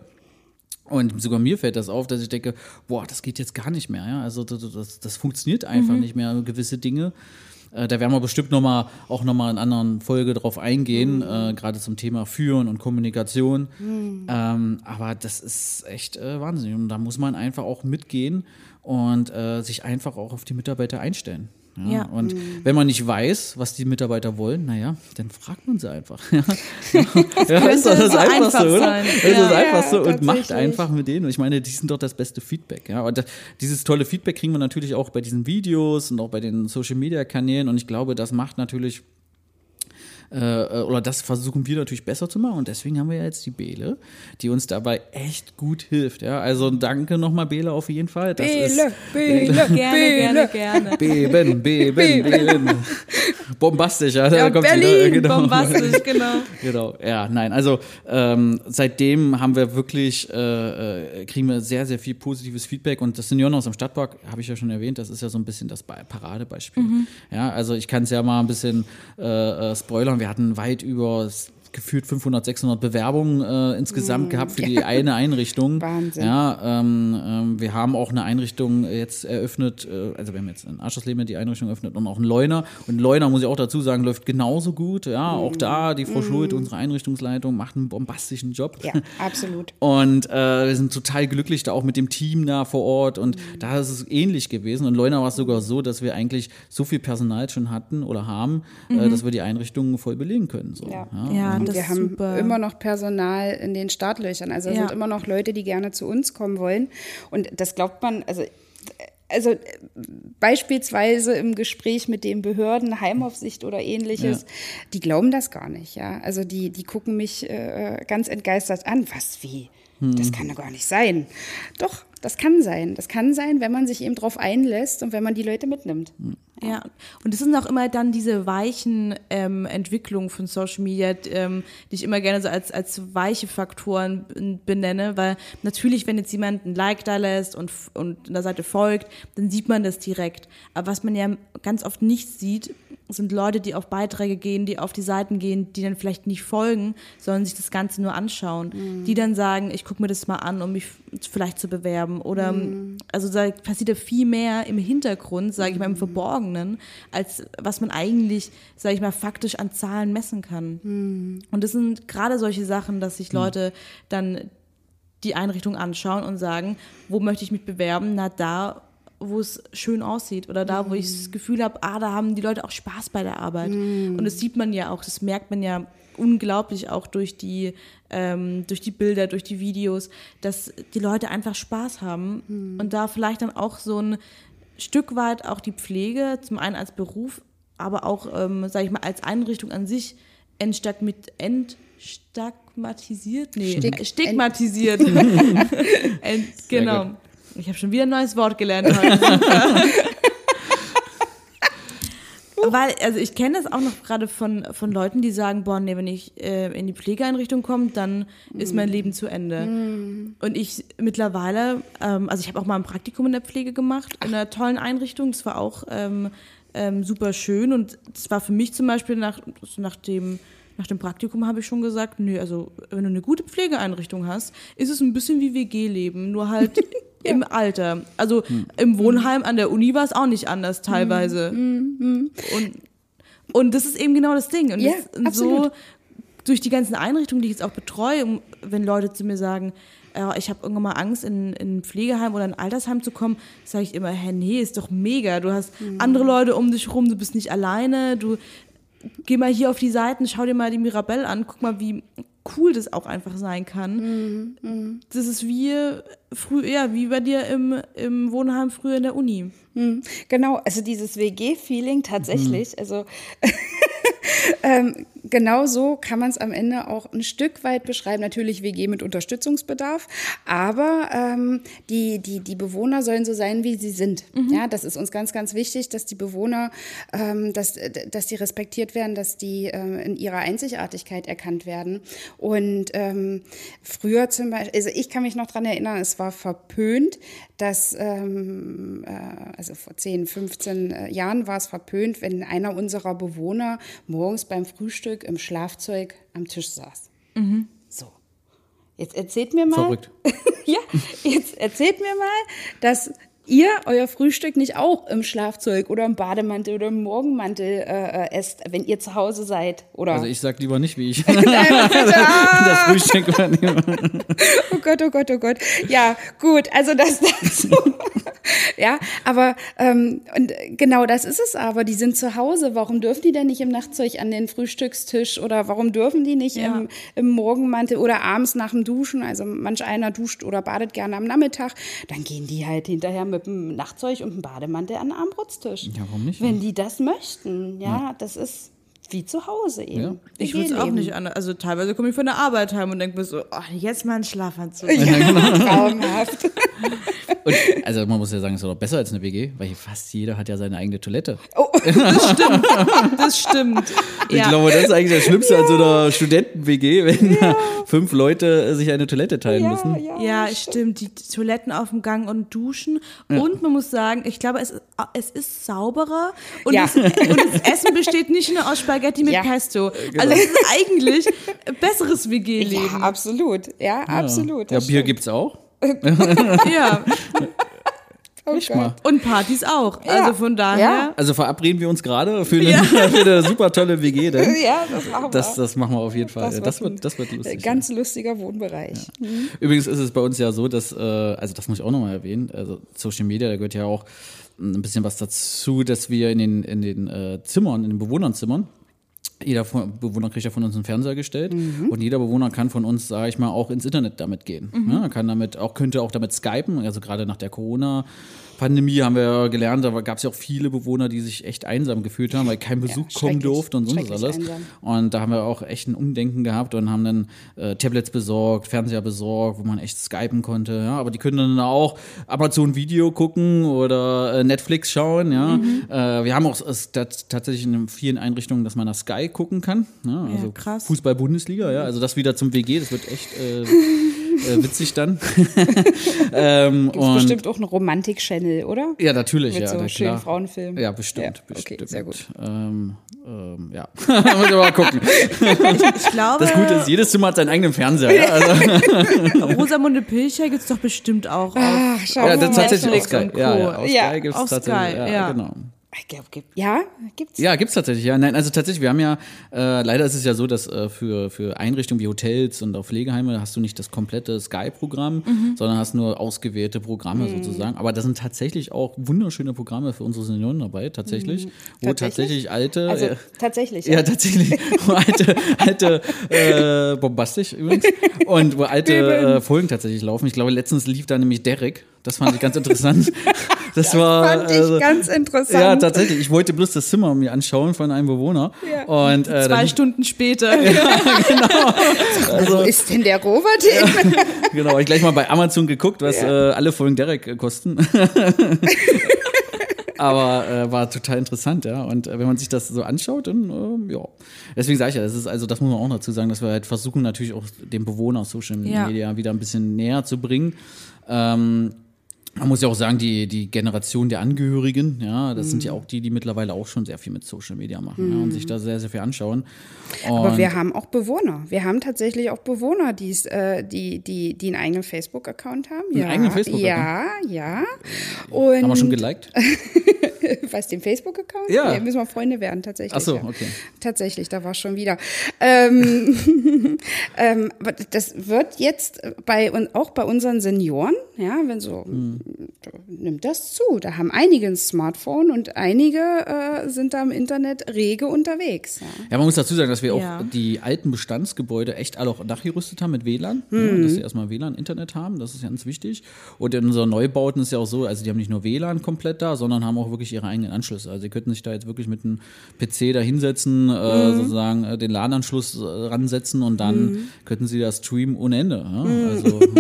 Und sogar mir fällt das auf, dass ich denke, boah, das geht jetzt gar nicht mehr. Ja? Also das, das, das funktioniert einfach nicht mehr, gewisse Dinge. Äh, da werden wir bestimmt noch mal, auch nochmal in anderen Folge drauf eingehen, äh, gerade zum Thema Führen und Kommunikation. Ähm, aber das ist echt äh, wahnsinnig. Und da muss man einfach auch mitgehen und äh, sich einfach auch auf die Mitarbeiter einstellen. Ja, Ja. Und wenn man nicht weiß, was die Mitarbeiter wollen, naja, dann fragt man sie einfach. <laughs> Ja, ja ist das so Einfachste, einfach oder? sein. Das ist das. Einfachste und macht einfach mit denen. Und ich meine, die sind doch das beste Feedback. Ja? Und das, dieses tolle Feedback kriegen wir natürlich auch bei diesen Videos und auch bei den Social Media Kanälen. Und ich glaube, das macht natürlich äh, oder das versuchen wir natürlich besser zu machen und deswegen haben wir ja jetzt die Bele, die uns dabei echt gut hilft. Ja, also danke nochmal Bele auf jeden Fall. Das ist Bele, <laughs> Bele, Gerne, gerne, gerne. Beben, Beben, Beben. Bombastisch, ja. da Ja, kommt sie, Berlin, ne? <laughs> genau. Bombastisch, genau. Genau, ja, nein, also ähm, seitdem haben wir wirklich, äh, äh, kriegen wir sehr, sehr viel positives Feedback und das Senioren aus dem Stadtpark, habe ich ja schon erwähnt, das ist ja so ein bisschen das Paradebeispiel. Ja, also ich kann es ja mal ein bisschen äh, äh, spoilern, wir hatten weit über gefühlt 500, 600 Bewerbungen äh, insgesamt gehabt für die eine Einrichtung. <laughs> Wahnsinn. Ja, ähm, ähm, wir haben auch eine Einrichtung jetzt eröffnet, äh, also wir haben jetzt in Aschersleben die Einrichtung eröffnet und auch in Leuna. Und Leuna, muss ich auch dazu sagen, läuft genauso gut. Ja, auch da, die Frau Schuld, unsere Einrichtungsleitung, macht einen bombastischen Job. Ja, <laughs> absolut. Und äh, wir sind total glücklich da auch mit dem Team da vor Ort. Und da ist es ähnlich gewesen. Und Leuna war es sogar so, dass wir eigentlich so viel Personal schon hatten oder haben, äh, dass wir die Einrichtungen voll belegen können. So. Ja. Ja, Und das wir haben super. immer noch Personal in den Startlöchern. Also es Ja. sind immer noch Leute, die gerne zu uns kommen wollen. Und das glaubt man, also also äh, beispielsweise im Gespräch mit den Behörden, Heimaufsicht oder ähnliches, Ja. die glauben das gar nicht, ja. Also die, die gucken mich äh, ganz entgeistert an. Was, wie? Das kann doch gar nicht sein. Doch, das kann sein. Das kann sein, wenn man sich eben drauf einlässt und wenn man die Leute mitnimmt. Ja, und es sind auch immer dann diese weichen ähm, Entwicklungen von Social Media, ähm, die ich immer gerne so als, als weiche Faktoren benenne, weil natürlich, wenn jetzt jemand ein Like da lässt und, und der Seite folgt, dann sieht man das direkt. Aber was man ja ganz oft nicht sieht, sind Leute, die auf Beiträge gehen, die auf die Seiten gehen, die dann vielleicht nicht folgen, sondern sich das Ganze nur anschauen. Die dann sagen, ich gucke mir das mal an, um mich vielleicht zu bewerben. Oder also da passiert ja viel mehr im Hintergrund, sage ich mal, im Verborgenen, als was man eigentlich, sage ich mal, faktisch an Zahlen messen kann. Und das sind gerade solche Sachen, dass sich Leute dann die Einrichtung anschauen und sagen, wo möchte ich mich bewerben? Na, da, wo es schön aussieht oder da, wo ich das Gefühl habe, ah, da haben die Leute auch Spaß bei der Arbeit. Und das sieht man ja auch, das merkt man ja unglaublich auch durch die, ähm, durch die Bilder, durch die Videos, dass die Leute einfach Spaß haben und da vielleicht dann auch so ein Stück weit auch die Pflege, zum einen als Beruf, aber auch, ähm, sage ich mal, als Einrichtung an sich entstigmat entstigmatisiert? Nee, Stig- stigmatisiert. Ent, <laughs> genau. Ich habe schon wieder ein neues Wort gelernt heute. <laughs> Weil, also ich kenne das auch noch gerade von, von Leuten, die sagen, boah, nee, wenn ich äh, in die Pflegeeinrichtung komme, dann ist mein Leben zu Ende. Und ich mittlerweile, ähm, also ich habe auch mal ein Praktikum in der Pflege gemacht, in einer tollen Einrichtung, das war auch ähm, ähm, super schön und das war für mich zum Beispiel nach, nach dem nach dem Praktikum habe ich schon gesagt, nö, also wenn du eine gute Pflegeeinrichtung hast, ist es ein bisschen wie WG-Leben, nur halt <laughs> im Alter. Also im Wohnheim an der Uni war es auch nicht anders teilweise. Und, und das ist eben genau das Ding. Und, Ja, das, und so durch die ganzen Einrichtungen, die ich jetzt auch betreue, wenn Leute zu mir sagen, äh, ich habe irgendwann mal Angst, in, in ein Pflegeheim oder ein Altersheim zu kommen, sage ich immer, hä, nee, ist doch mega. Du hast andere Leute um dich rum, du bist nicht alleine, du geh mal hier auf die Seiten, schau dir mal die Mirabelle an, guck mal, wie cool das auch einfach sein kann. Das ist wie früher, ja, wie bei dir im, im Wohnheim früher in der Uni. Genau, also dieses WG-Feeling tatsächlich, also <laughs> ähm, genau so kann man es am Ende auch ein Stück weit beschreiben. Natürlich WG mit Unterstützungsbedarf, aber ähm, die, die, die Bewohner sollen so sein, wie sie sind. Ja, das ist uns ganz, ganz wichtig, dass die Bewohner, ähm, dass, dass die respektiert werden, dass die äh, in ihrer Einzigartigkeit erkannt werden. Und ähm, früher zum Beispiel, also ich kann mich noch dran erinnern, es war verpönt, dass, ähm, äh, also vor 10, 15 äh, Jahren war es verpönt, wenn einer unserer Bewohner morgens beim Frühstück im Schlafzeug am Tisch saß. So. Jetzt erzählt mir mal. Verrückt. <laughs> ja, jetzt erzählt mir mal, dass ihr euer Frühstück nicht auch im Schlafzeug oder im Bademantel oder im Morgenmantel äh, äh, esst, wenn ihr zu Hause seid. Oder Also ich sag lieber nicht, wie ich <laughs> Nein, das Frühstück übernehme. Oh Gott, oh Gott, oh Gott. Ja, gut, also das dazu. <laughs> ja, aber ähm, und genau das ist es aber. Die sind zu Hause. Warum dürfen die denn nicht im Nachtzeug an den Frühstückstisch oder warum dürfen die nicht Ja. im, im Morgenmantel oder abends nach dem Duschen? Also manch einer duscht oder badet gerne am Nachmittag. Dann gehen die halt hinterher mit dem Nachtzeug und dem Bademantel an den Armbrutstisch. Ja, warum nicht? Wenn die das möchten. Ja, das ist wie zu Hause eben. Ja. Ich würde es auch nicht anders. Also teilweise komme ich von der Arbeit heim und denke mir so, oh, jetzt mal ein Schlafanzug. <laughs> Traumhaft. <laughs> Und, also man muss ja sagen, es ist doch besser als eine WG, weil hier fast jeder hat ja seine eigene Toilette. <laughs> Das stimmt. Ich Ja. glaube, das ist eigentlich das Schlimmste an so einer Studenten-WG, wenn da fünf Leute sich eine Toilette teilen müssen. Ja, stimmt. Die Toiletten auf dem Gang und Duschen. Und man muss sagen, ich glaube, es, es ist sauberer und, Ja. es, und das Essen besteht nicht nur aus Spaghetti mit Ja. Pesto. Also es ist eigentlich ein besseres Ja, WG-Leben. absolut. Ja, absolut. Ja, das Bier stimmt. gibt's auch. <laughs> Ja. Oh Nicht Gott. mal. Und Partys auch. Ja. Also von daher. Ja. Also verabreden wir uns gerade für, eine- <laughs> für eine super tolle WG, denn <laughs> Ja, das machen wir. das, das machen wir auf jeden Fall. Das, ein wird, das wird lustig. Ganz lustiger Wohnbereich. Übrigens ist es bei uns ja so, dass, äh, also das muss ich auch nochmal erwähnen, also Social Media, da gehört ja auch ein bisschen was dazu, dass wir in den, in den äh, Zimmern, in den Bewohnerzimmern, jeder von, Bewohner kriegt ja von uns einen Fernseher gestellt und jeder Bewohner kann von uns, sage ich mal, auch ins Internet damit gehen. Ja, kann damit auch, könnte auch damit skypen, also gerade nach der Corona. Pandemie haben wir ja gelernt, da gab es ja auch viele Bewohner, die sich echt einsam gefühlt haben, weil kein Besuch kommen schrecklich. durfte und so was Schrecklich alles. einsam. Und da haben wir auch echt ein Umdenken gehabt und haben dann äh, Tablets besorgt, Fernseher besorgt, wo man echt skypen konnte. Ja, aber die können dann auch Amazon Video gucken oder äh, Netflix schauen. Ja, äh, wir haben auch es tat- tatsächlich in vielen Einrichtungen, dass man nach Sky gucken kann. Ja, also krass. Fußball Bundesliga. Ja, also das wieder zum WG. Das wird echt <laughs> äh, witzig dann. <laughs> ähm, Gibt und bestimmt auch einen Romantik-Channel, oder? ja, natürlich, Mit ja, so na schönen. Frauenfilmen. Ja, bestimmt, Ja, okay, bestimmt. sehr gut. Ähm, ähm, ja, <laughs> muss mal gucken. Ich glaube, Das Gute ist, jedes Zimmer hat seinen eigenen Fernseher. Ja, also, <laughs> Rosamunde Pilcher gibt es doch bestimmt auch. Ach, schau ja mal. das ist tatsächlich Netflix Sky. und Co. Ja, ja, auf Ja, Sky gibt's auf tatsächlich. Ja, ja. genau. Ich gibt- Ja, gibt's. Ja, gibt's tatsächlich. Ja, nein, also tatsächlich, wir haben ja, äh, leider ist es ja so, dass äh, für, für Einrichtungen wie Hotels und auch Pflegeheime hast du nicht das komplette Sky-Programm, Mhm. sondern hast nur ausgewählte Programme sozusagen. Aber da sind tatsächlich auch wunderschöne Programme für unsere Senioren dabei, tatsächlich. Wo Mhm. Tatsächlich? tatsächlich alte. Also äh, tatsächlich. Ja, tatsächlich. Wo alte, alte <laughs> äh, bombastisch übrigens. Und wo alte äh, Folgen tatsächlich laufen. Ich glaube, letztens lief da nämlich Derek. Das fand ich ganz interessant. <laughs> Das, war. Fand ich also, ganz interessant. Ja, tatsächlich. Ich wollte bloß das Zimmer mir anschauen von einem Bewohner. Ja. Und äh, Zwei dann, Stunden später. <laughs> Wo ist denn der Robert hin? genau, hab ich gleich mal bei Amazon geguckt, was äh, alle Folgen Derek äh, kosten. <laughs> Aber äh, war total interessant, ja. Und äh, wenn man sich das so anschaut, dann ähm, ja. Deswegen sage ich ja, das ist also, das muss man auch dazu sagen, dass wir halt versuchen, natürlich auch den Bewohner Social Ja. Media wieder ein bisschen näher zu bringen. Ähm, man muss ja auch sagen, die, die Generation der Angehörigen, ja, das sind ja auch die, die mittlerweile auch schon sehr viel mit Social Media machen ja, und sich da sehr, sehr viel anschauen. Aber Und- wir haben auch Bewohner. Wir haben tatsächlich auch Bewohner, die's, äh, die, die, die einen eigenen Facebook-Account haben. Einen ja, eigenen Facebook-Account? Ja, ja. Und haben wir schon geliked? <laughs> Was, den Facebook-Account? Ja. Nee, müssen wir Freunde werden, tatsächlich. Ach so, ja. okay. Tatsächlich, da war schon wieder. Ähm, <laughs> ähm, aber das wird jetzt bei und auch bei unseren Senioren ja, wenn so, da nimmt das zu. Da haben einige ein Smartphone und einige äh, sind da im Internet rege unterwegs. Ja. Ja, man muss dazu sagen, dass wir Ja. auch die alten Bestandsgebäude echt alle auch nachgerüstet haben mit WLAN. Ja, dass sie erstmal WLAN, Internet haben, das ist ganz wichtig. Und in unseren Neubauten ist ja auch so, also die haben nicht nur WLAN komplett da, sondern haben auch wirklich ihre eigenen Anschlüsse. Also sie könnten sich da jetzt wirklich mit einem PC da hinsetzen, äh, sozusagen äh, den LAN-Anschluss äh, ransetzen und dann könnten sie das streamen ohne Ende. Ja? Also, <laughs>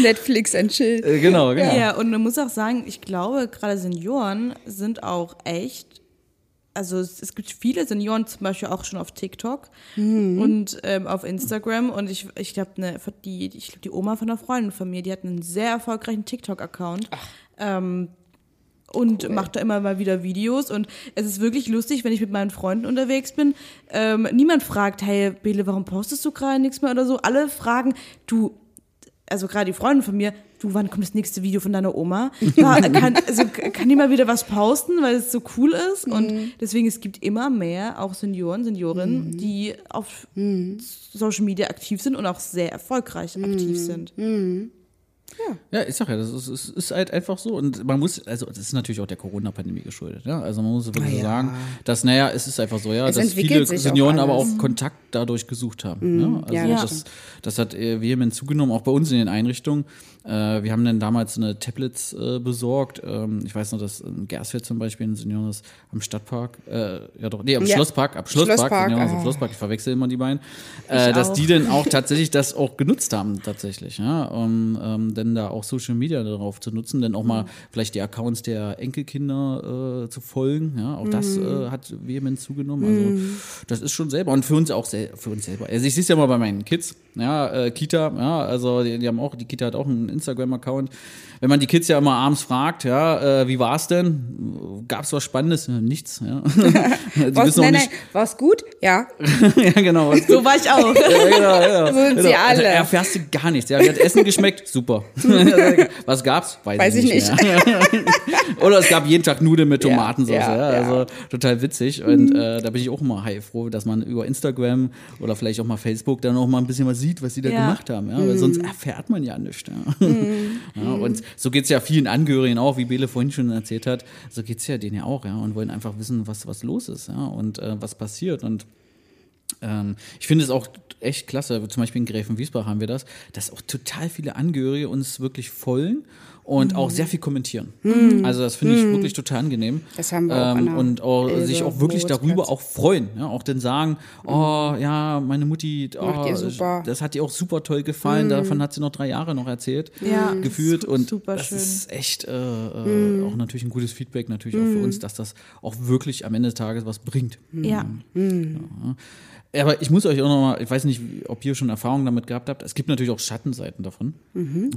<laughs> Netflix and Chill. äh, genau, genau. Ja, und man muss auch sagen, ich glaube, gerade Senioren sind auch echt. Also es, es gibt viele Senioren zum Beispiel auch schon auf TikTok und ähm, auf Instagram und ich, ich glaube ne, die ich glaube die Oma von einer Freundin von mir, die hat einen sehr erfolgreichen TikTok-Account ähm, und macht da immer mal wieder Videos und es ist wirklich lustig, wenn ich mit meinen Freunden unterwegs bin. Ähm, niemand fragt, hey Bele, warum postest du gerade nichts mehr oder so. Alle fragen, du also gerade die Freundin von mir, du, wann kommt das nächste Video von deiner Oma? Ja, kann, also, kann die mal wieder was posten, weil es so cool ist? Und deswegen, es gibt immer mehr auch Senioren, Seniorinnen, die auf Social Media aktiv sind und auch sehr erfolgreich aktiv sind. Ja, ich sag ja, das ist, ist, ist halt einfach so. Und man muss, also das ist natürlich auch der Corona-Pandemie geschuldet. Ja? Also man muss wirklich ja. sagen, dass, naja, es ist einfach so, ja, Es dass viele sich auch Senioren aber auch Kontakt dadurch gesucht haben. Ja? Also ja, das das, das hat äh, vehement zugenommen, auch bei uns in den Einrichtungen. Äh, wir haben dann damals eine Tablets äh, besorgt. Ähm, ich weiß noch, dass in Gersfeld zum Beispiel ein Senior ist am Stadtpark, äh, ja doch, nee, am Ja. Schlosspark, am Schlosspark, Schlosspark, Senioren ist am ah. Schlosspark, ich verwechsel immer die beiden, äh, dass die dann auch <laughs> tatsächlich das auch genutzt haben, tatsächlich, ja, um ähm, dann da auch Social Media darauf zu nutzen, dann auch mal vielleicht die Accounts der Enkelkinder äh, zu folgen, ja, auch das äh, hat vehement zugenommen, also das ist schon selber und für uns auch für uns selber. Also ich sehe es ja mal bei meinen Kids, ja, äh, Kita, ja, also die, die haben auch, die Kita hat auch einen Instagram-Account. Wenn man die Kids ja immer abends fragt, ja, äh, wie war's denn? Gab's was Spannendes? Ja, nichts, ja. <laughs> die Was, nein, nein, war's gut? Ja. <laughs> ja, genau. Was So war ich auch. <laughs> ja, genau, genau. So sind genau. sie Also, alle. erfährst du gar nichts. Ja, wie hat Essen geschmeckt? Super. Was gab's? Weiß ich nicht. Oder es gab jeden Tag Nudeln mit Ja, Tomatensauce. Ja, ja, ja. Also total witzig. Und äh, da bin ich auch immer heilfroh, dass man über Instagram oder vielleicht auch mal Facebook dann auch mal ein bisschen was sieht, was sie da Ja. gemacht haben. Ja? Weil sonst erfährt man ja nichts. Ja? Ja, und so geht's ja vielen Angehörigen auch, wie Bele vorhin schon erzählt hat. So geht's ja denen ja auch. Ja? Und wollen einfach wissen, was, was los ist ja? und äh, was passiert. Und ähm, ich finde es auch echt klasse, zum Beispiel in Gräfenwiesbach haben wir das, dass auch total viele Angehörige uns wirklich folgen und auch sehr viel kommentieren. Also das finde ich wirklich total angenehm. Das haben wir auch ähm, Und auch, Elbe sich auch wirklich darüber auch freuen. Ja? Auch dann sagen, oh ja, meine Mutti, oh, das hat ihr auch super toll gefallen, davon hat sie noch drei Jahre noch erzählt, Ja, gefühlt. Und super das schön. ist echt äh, äh, auch natürlich ein gutes Feedback, natürlich auch für uns, dass das auch wirklich am Ende des Tages was bringt. Ja. Aber ich muss euch auch noch mal, ich weiß nicht, ob ihr schon Erfahrungen damit gehabt habt. Es gibt natürlich auch Schattenseiten davon,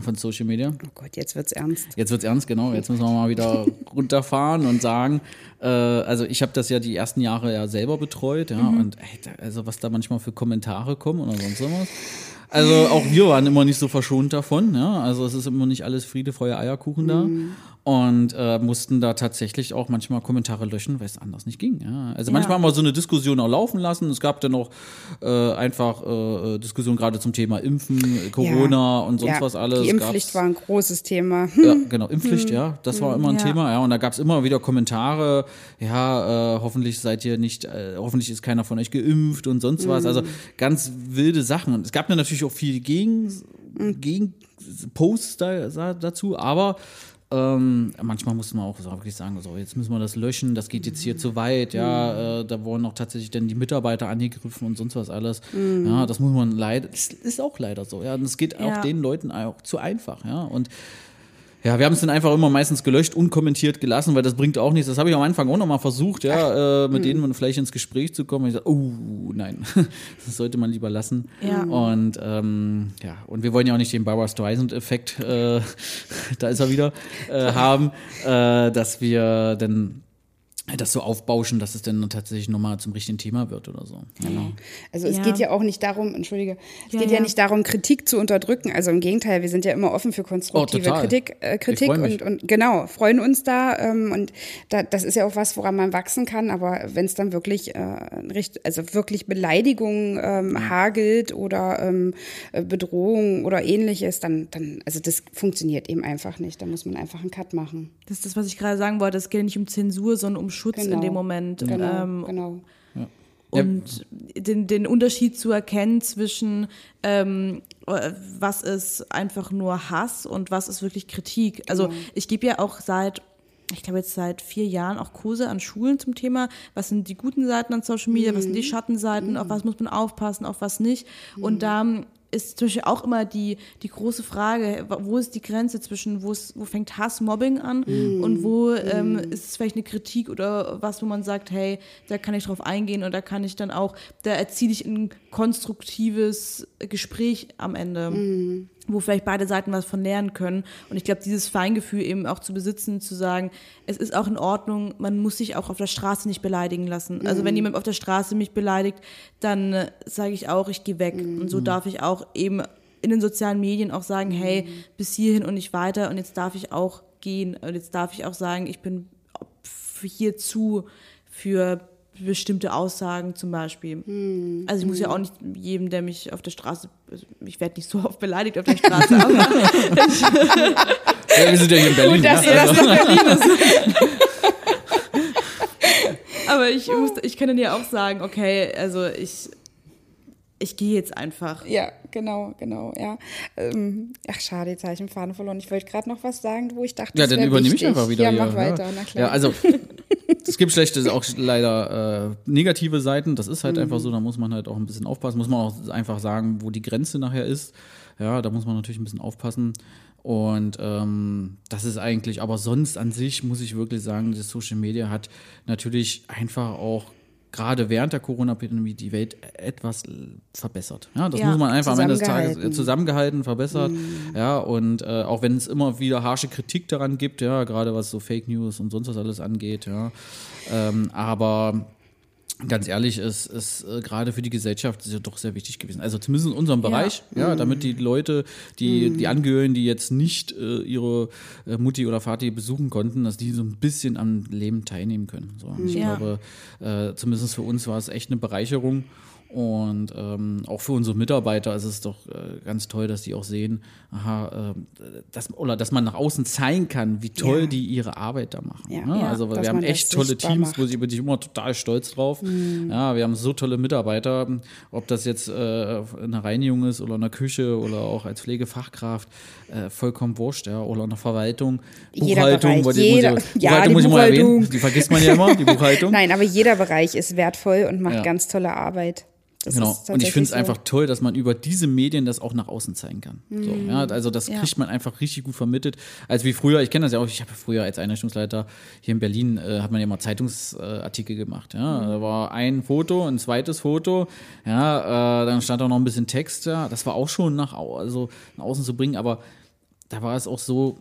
von Social Media. Oh Gott, jetzt wird's ernst. Jetzt wird's ernst, genau. Jetzt müssen wir mal wieder <laughs> runterfahren und sagen, äh, also ich habe das ja die ersten Jahre ja selber betreut, ja, und ey, also was da manchmal für Kommentare kommen oder sonst was. Also auch wir waren immer nicht so verschont davon, ja. Also es ist immer nicht alles Friede, Feuer, Eierkuchen da. Und äh, mussten da tatsächlich auch manchmal Kommentare löschen, weil es anders nicht ging. Ja. Also manchmal haben wir so eine Diskussion auch laufen lassen. Es gab dann auch äh, einfach äh, Diskussionen gerade zum Thema Impfen, Corona und sonst ja, was alles. Die Impfpflicht Gab's- war ein großes Thema. ja, genau, Impfpflicht, ja, das war immer ein Ja. Thema, ja, und da gab's immer wieder Kommentare, ja, äh, hoffentlich seid ihr nicht, äh, hoffentlich ist keiner von euch geimpft und sonst was, also ganz wilde Sachen. Und es gab dann natürlich auch viel gegen, gegen Posts da, dazu, aber ähm, manchmal muss man auch so wirklich sagen, so jetzt müssen wir das löschen, das geht jetzt hier zu weit, ja, äh, da wurden auch tatsächlich dann die Mitarbeiter angegriffen und sonst was alles. Ja, das muss man leider, das ist auch leider so, ja, und es geht auch Ja. den Leuten auch zu einfach, ja, und ja, wir haben es dann einfach immer meistens gelöscht, unkommentiert gelassen, weil das bringt auch nichts. Das habe ich am Anfang auch nochmal versucht, ja, äh, mit denen vielleicht ins Gespräch zu kommen. Ich sage, oh, nein, <laughs> das sollte man lieber lassen. Ja. Und ähm, ja, und wir wollen ja auch nicht den Barbara Streisand-Effekt, äh, <laughs> da ist er wieder, äh, haben, äh, dass wir dann das so aufbauschen, dass es dann tatsächlich nochmal zum richtigen Thema wird oder so. Genau. Also es Ja. geht ja auch nicht darum, entschuldige, es Ja, geht ja. ja. nicht darum, Kritik zu unterdrücken. Also im Gegenteil, wir sind ja immer offen für konstruktive Oh. Kritik, äh, Kritik freu mich. und, und genau, freuen uns da. Ähm, und da, das ist ja auch was, woran man wachsen kann. Aber wenn es dann wirklich, äh, also wirklich Beleidigungen ähm, hagelt oder ähm, äh, Bedrohung oder ähnliches, dann, dann, also das funktioniert eben einfach nicht. Da muss man einfach einen Cut machen. Das ist das, was ich gerade sagen wollte. Es geht nicht um Zensur, sondern um Schutz in Genau. dem Moment. Genau, Ähm, genau. Und den, den Unterschied zu erkennen zwischen, ähm, äh, was ist einfach nur Hass und was ist wirklich Kritik. Also ich gebe ja auch seit, ich glaube jetzt seit vier Jahren auch Kurse an Schulen zum Thema, was sind die guten Seiten an Social Media, was sind die Schattenseiten, auf was muss man aufpassen, auf was nicht. Und da ist zum Beispiel auch immer die, die große Frage, wo ist die Grenze zwischen, wo, ist, wo fängt Hass, Mobbing an und wo ähm, ist es vielleicht eine Kritik oder was, wo man sagt, hey, da kann ich drauf eingehen und da kann ich dann auch, da erziele ich ein konstruktives Gespräch am Ende, wo vielleicht beide Seiten was von lernen können. Und ich glaube, dieses Feingefühl eben auch zu besitzen, zu sagen, es ist auch in Ordnung, man muss sich auch auf der Straße nicht beleidigen lassen. Also wenn jemand auf der Straße mich beleidigt, dann äh, sage ich auch, ich gehe weg. Und so darf ich auch eben in den sozialen Medien auch sagen, hey, bis hierhin und nicht weiter und jetzt darf ich auch gehen und jetzt darf ich auch sagen, ich bin hierzu für bestimmte Aussagen zum Beispiel. Also ich muss ja auch nicht jedem, der mich auf der Straße, also ich werde nicht so oft beleidigt auf der Straße, aber Ja, wir sind ja hier in Berlin. Gut, dass ja, ihr das also, noch Berlin ist. <laughs> Aber ich muss, ich kann ja auch sagen, okay, also ich, ich gehe jetzt einfach. Ja, genau, genau, ja. Ähm, ach, schade, jetzt habe ich den Faden verloren. Ich wollte gerade noch was sagen, wo ich dachte, ja, das dann übernehme ich wichtig. einfach wieder Ja, mach weiter, na klar. Ja, also <laughs> es gibt schlechte, auch leider äh, negative Seiten. Das ist halt einfach so. Da muss man halt auch ein bisschen aufpassen. Muss man auch einfach sagen, wo die Grenze nachher ist. Ja, da muss man natürlich ein bisschen aufpassen. Und ähm, das ist eigentlich, aber sonst an sich muss ich wirklich sagen, das Social Media hat natürlich einfach auch gerade während der Corona-Pandemie die Welt etwas verbessert. Ja, das Ja, muss man einfach am Ende des Tages zusammengehalten. äh, zusammengehalten, verbessert. Ja, und äh, auch wenn es immer wieder harsche Kritik daran gibt, ja, gerade was so Fake News und sonst was alles angeht, ja. Ähm, aber ganz ehrlich, es ist äh, gerade für die Gesellschaft ist ja doch sehr wichtig gewesen. Also zumindest in unserem Bereich, ja, damit die Leute, die, die Angehörigen, die jetzt nicht äh, ihre äh, Mutti oder Vati besuchen konnten, dass die so ein bisschen am Leben teilnehmen können. So. Ich Ja. glaube, äh, zumindest für uns war es echt eine Bereicherung. Und ähm, auch für unsere Mitarbeiter ist es doch ganz toll, dass die auch sehen, aha, äh, dass, oder dass man nach außen zeigen kann, wie toll Ja. die ihre Arbeit da machen. Ja, ne? ja, also wir haben echt tolle Teams, macht. wo ich bin ich immer total stolz drauf. Mhm. Ja, wir haben so tolle Mitarbeiter, ob das jetzt äh, in der Reinigung ist oder in der Küche oder auch als Pflegefachkraft, äh, vollkommen wurscht, ja, oder in der Verwaltung, Jeder Buchhaltung, Bereich, wollte- jeder- muss ich, ja, Buchhaltung die muss ich mal erwähnen, die vergisst man ja immer, die Buchhaltung. <laughs> Nein, aber jeder Bereich ist wertvoll und macht ganz tolle Arbeit. Das Genau. Und ich finde es so. einfach toll, dass man über diese Medien das auch nach außen zeigen kann. So, ja, also das Ja. kriegt man einfach richtig gut vermittelt. Als wie früher, ich kenne das ja auch, ich habe früher als Einrichtungsleiter hier in Berlin, äh, hat man ja mal Zeitungsartikel gemacht. Ja, da war ein Foto, ein zweites Foto, ja, äh, dann stand auch noch ein bisschen Text. Ja, das war auch schon nach, au- also nach außen zu bringen, aber da war es auch so,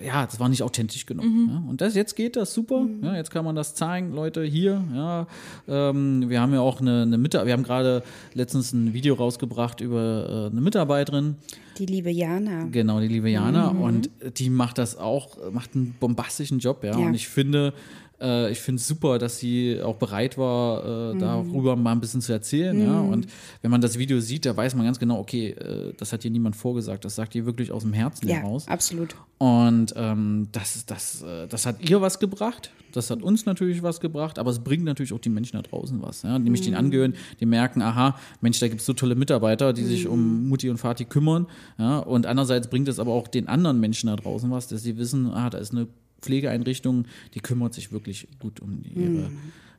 äh, ja, das war nicht authentisch genug. Ja. Und das, jetzt geht das super. Ja, jetzt kann man das zeigen, Leute, hier, ja. Ähm, wir haben ja auch eine, eine Mitarbeiterin, wir haben gerade letztens ein Video rausgebracht über äh, eine Mitarbeiterin, Die liebe Jana. genau, die liebe Jana, und die macht das auch, macht einen bombastischen Job, ja. Ja. Und ich finde, äh, ich finde es super, dass sie auch bereit war, äh, darüber mal ein bisschen zu erzählen. Ja? Und wenn man das Video sieht, da weiß man ganz genau, okay, äh, das hat hier niemand vorgesagt, das sagt ihr wirklich aus dem Herzen Ja, heraus. absolut. Und ähm, das, das, äh, das hat ihr was gebracht, das hat uns natürlich was gebracht, aber es bringt natürlich auch die Menschen da draußen was. Ja? Nämlich den Angehörigen, die merken, aha, Mensch, da gibt es so tolle Mitarbeiter, die sich um Mutti und Vati kümmern. Ja? Und andererseits bringt es aber auch den anderen Menschen da draußen was, dass sie wissen, ah, da ist eine Pflegeeinrichtung, die kümmert sich wirklich gut um ihre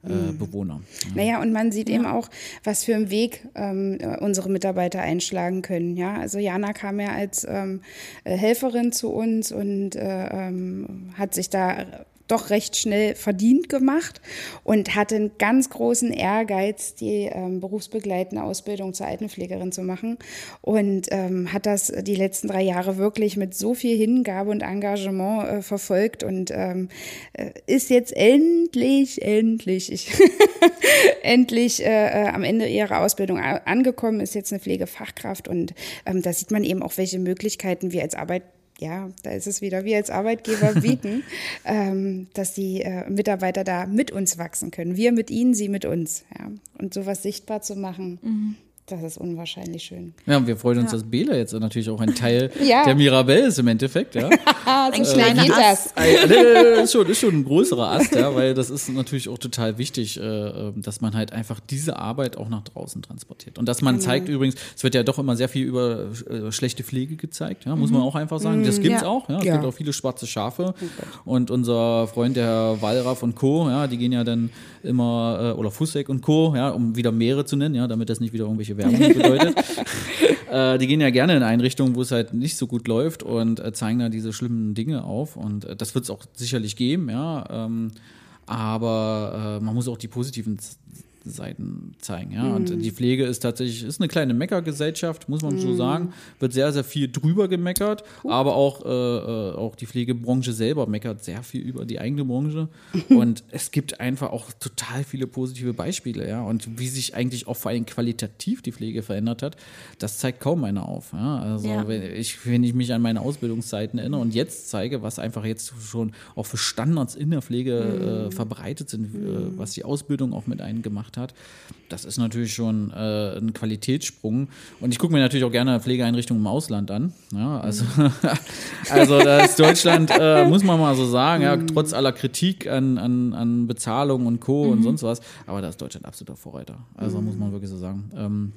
äh, Bewohner. Naja, und man sieht eben auch, was für einen Weg ähm, unsere Mitarbeiter einschlagen können. Ja, also Jana kam ja als ähm, äh, Helferin zu uns und äh, ähm, hat sich da doch recht schnell verdient gemacht und hatte einen ganz großen Ehrgeiz, die ähm, berufsbegleitende Ausbildung zur Altenpflegerin zu machen und ähm, hat das die letzten drei Jahre wirklich mit so viel Hingabe und Engagement äh, verfolgt und ähm, äh, ist jetzt endlich, endlich, ich <laughs> endlich äh, äh, am Ende ihrer Ausbildung angekommen, ist jetzt eine Pflegefachkraft und ähm, da sieht man eben auch, welche Möglichkeiten wir als Arbeit ja, da ist es wieder, wir als Arbeitgeber <laughs> bieten, ähm, dass die äh, Mitarbeiter da mit uns wachsen können. Wir mit ihnen, sie mit uns. Ja. Und sowas sichtbar zu machen, mhm. Das ist unwahrscheinlich schön. Ja, und wir freuen uns, ja. dass Bela jetzt natürlich auch ein Teil <laughs> ja. der Mirabelle ist im Endeffekt, ja. ein kleiner Ast. Ein, äh, ist, schon, ist schon ein größerer Ast, ja, weil das ist natürlich auch total wichtig, äh, dass man halt einfach diese Arbeit auch nach draußen transportiert. Und dass man genau. zeigt übrigens, es wird ja doch immer sehr viel über äh, schlechte Pflege gezeigt, ja, muss mhm. man auch einfach sagen. Das mhm. gibt's ja. auch, ja. Es gibt auch viele schwarze Schafe. Okay. Und unser Freund, der Herr Wallraff und Co., ja, die gehen ja dann immer, äh, oder Fussek und Co., ja, um wieder Meere zu nennen, ja, damit das nicht wieder irgendwelche Werbung bedeutet. <laughs> äh, die gehen ja gerne in Einrichtungen, wo es halt nicht so gut läuft und äh, zeigen da diese schlimmen Dinge auf. Und äh, das wird es auch sicherlich geben, ja. Ähm, aber äh, man muss auch die positiven Seiten zeigen. Ja? Und mhm. die Pflege ist tatsächlich ist eine kleine Meckergesellschaft, muss man mhm. so sagen. Wird sehr, sehr viel drüber gemeckert, uh. aber auch, äh, äh, auch die Pflegebranche selber meckert sehr viel über die eigene Branche. <laughs> und es gibt einfach auch total viele positive Beispiele. Ja? Und wie sich eigentlich auch vor allem qualitativ die Pflege verändert hat, das zeigt kaum einer auf. Ja? Also ja. Wenn, ich, wenn ich mich an meine Ausbildungszeiten erinnere und jetzt zeige, was einfach jetzt schon auch für Standards in der Pflege mhm. äh, verbreitet sind, äh, was die Ausbildung auch mit einem gemacht hat. Das ist natürlich schon äh, ein Qualitätssprung. Und ich gucke mir natürlich auch gerne Pflegeeinrichtungen im Ausland an. Ja, also, <laughs> also da ist Deutschland, äh, muss man mal so sagen, ja, mhm. trotz aller Kritik an, an, an Bezahlung und Co. Mhm. und sonst was. Aber da ist Deutschland absoluter Vorreiter. Also mhm. muss man wirklich so sagen. Ähm,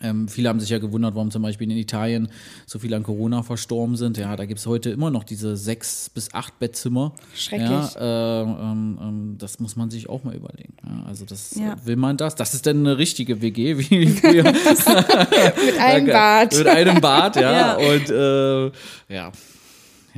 ähm, viele haben sich ja gewundert, warum zum Beispiel in Italien so viele an Corona verstorben sind. Ja, da gibt es heute immer noch diese sechs bis acht Bettzimmer. Schrecklich. Ja, äh, ähm, ähm, das muss man sich auch mal überlegen. Ja, also das ja. will man das. Das ist dann eine richtige WG, <laughs> wie früher. <laughs> mit einem Bad. mit einem Bad, <laughs> ja. Und äh, ja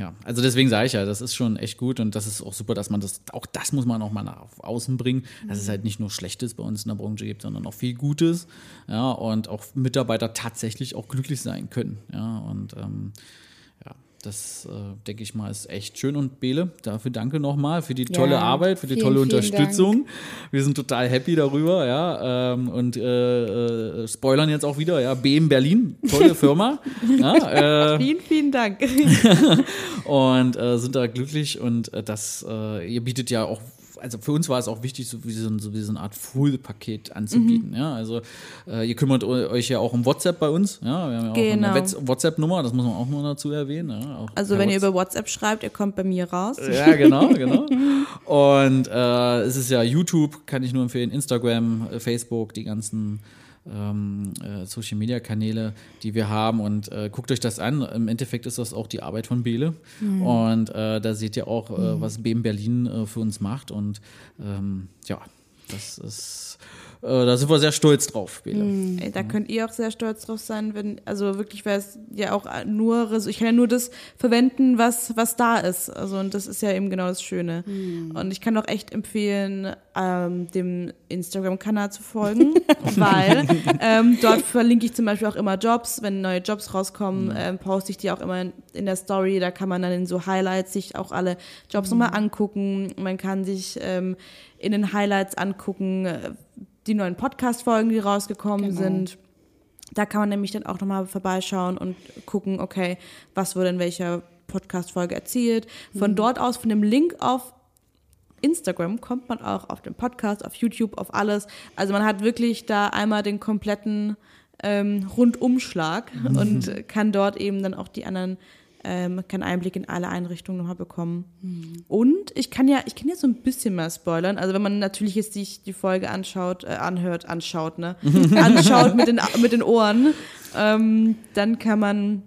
ja. Also deswegen sage ich ja, das ist schon echt gut und das ist auch super, dass man das, auch das muss man auch mal nach außen bringen, dass es halt nicht nur Schlechtes bei uns in der Branche gibt, sondern auch viel Gutes, ja, und auch Mitarbeiter tatsächlich auch glücklich sein können, ja, und ähm, das, äh, denke ich mal, ist echt schön. Und Bele, dafür danke nochmal für die tolle ja, Arbeit, für die vielen, tolle Unterstützung. Wir sind total happy darüber, ja. Ähm, und äh, äh, spoilern jetzt auch wieder, ja. BM Berlin, tolle Firma. <laughs> ja, äh, vielen, vielen Dank. <laughs> und äh, sind da glücklich und äh, das, ihr bietet ja auch also für uns war es auch wichtig, so wie so, so, wie so eine Art Full-Paket anzubieten. Mhm. Ja, also äh, ihr kümmert euch ja auch um WhatsApp bei uns. Ja, wir haben ja genau. auch eine genau. WhatsApp-Nummer, das muss man auch noch dazu erwähnen. Ja, also wenn WhatsApp. ihr über WhatsApp schreibt, ihr kommt bei mir raus. Ja, genau, <laughs> genau. Und äh, es ist ja YouTube, kann ich nur empfehlen, Instagram, äh, Facebook, die ganzen ähm, äh, Social Media Kanäle, die wir haben. Und äh, guckt euch das an. Im Endeffekt ist das auch die Arbeit von Bele. Mhm. Und äh, da seht ihr auch, äh, mhm. was BM Berlin äh, für uns macht. Und ähm, ja, das ist da sind wir sehr stolz drauf, Bela. Mhm. Ey, da könnt ihr auch sehr stolz drauf sein, wenn, also wirklich, weil es ja auch nur, ich kann ja nur das verwenden, was, was da ist. Also, und das ist ja eben genau das Schöne. Mhm. Und ich kann auch echt empfehlen, ähm, dem Instagram-Kanal zu folgen, <laughs> weil <laughs> ähm, dort verlinke ich zum Beispiel auch immer Jobs. Wenn neue Jobs rauskommen, mhm. ähm, poste ich die auch immer in, in, der Story. Da kann man dann in so Highlights sich auch alle Jobs mhm. nochmal angucken. Man kann sich ähm, in den Highlights angucken, die neuen Podcast-Folgen, die rausgekommen genau. sind. Da kann man nämlich dann auch nochmal vorbeischauen und gucken, okay, was wurde in welcher Podcast-Folge erzählt. Von mhm. dort aus, von dem Link auf Instagram kommt man auch auf den Podcast, auf YouTube, auf alles. Also man hat wirklich da einmal den kompletten ähm, Rundumschlag mhm. <laughs> und kann dort eben dann auch die anderen ähm, kann Einblick in alle Einrichtungen nochmal bekommen. Mhm. Und ich kann ja, ich kann ja so ein bisschen mal spoilern. Also wenn man natürlich jetzt sich die Folge anschaut, äh, anhört, anschaut, ne? <laughs> anschaut mit den, mit den Ohren, ähm, dann kann man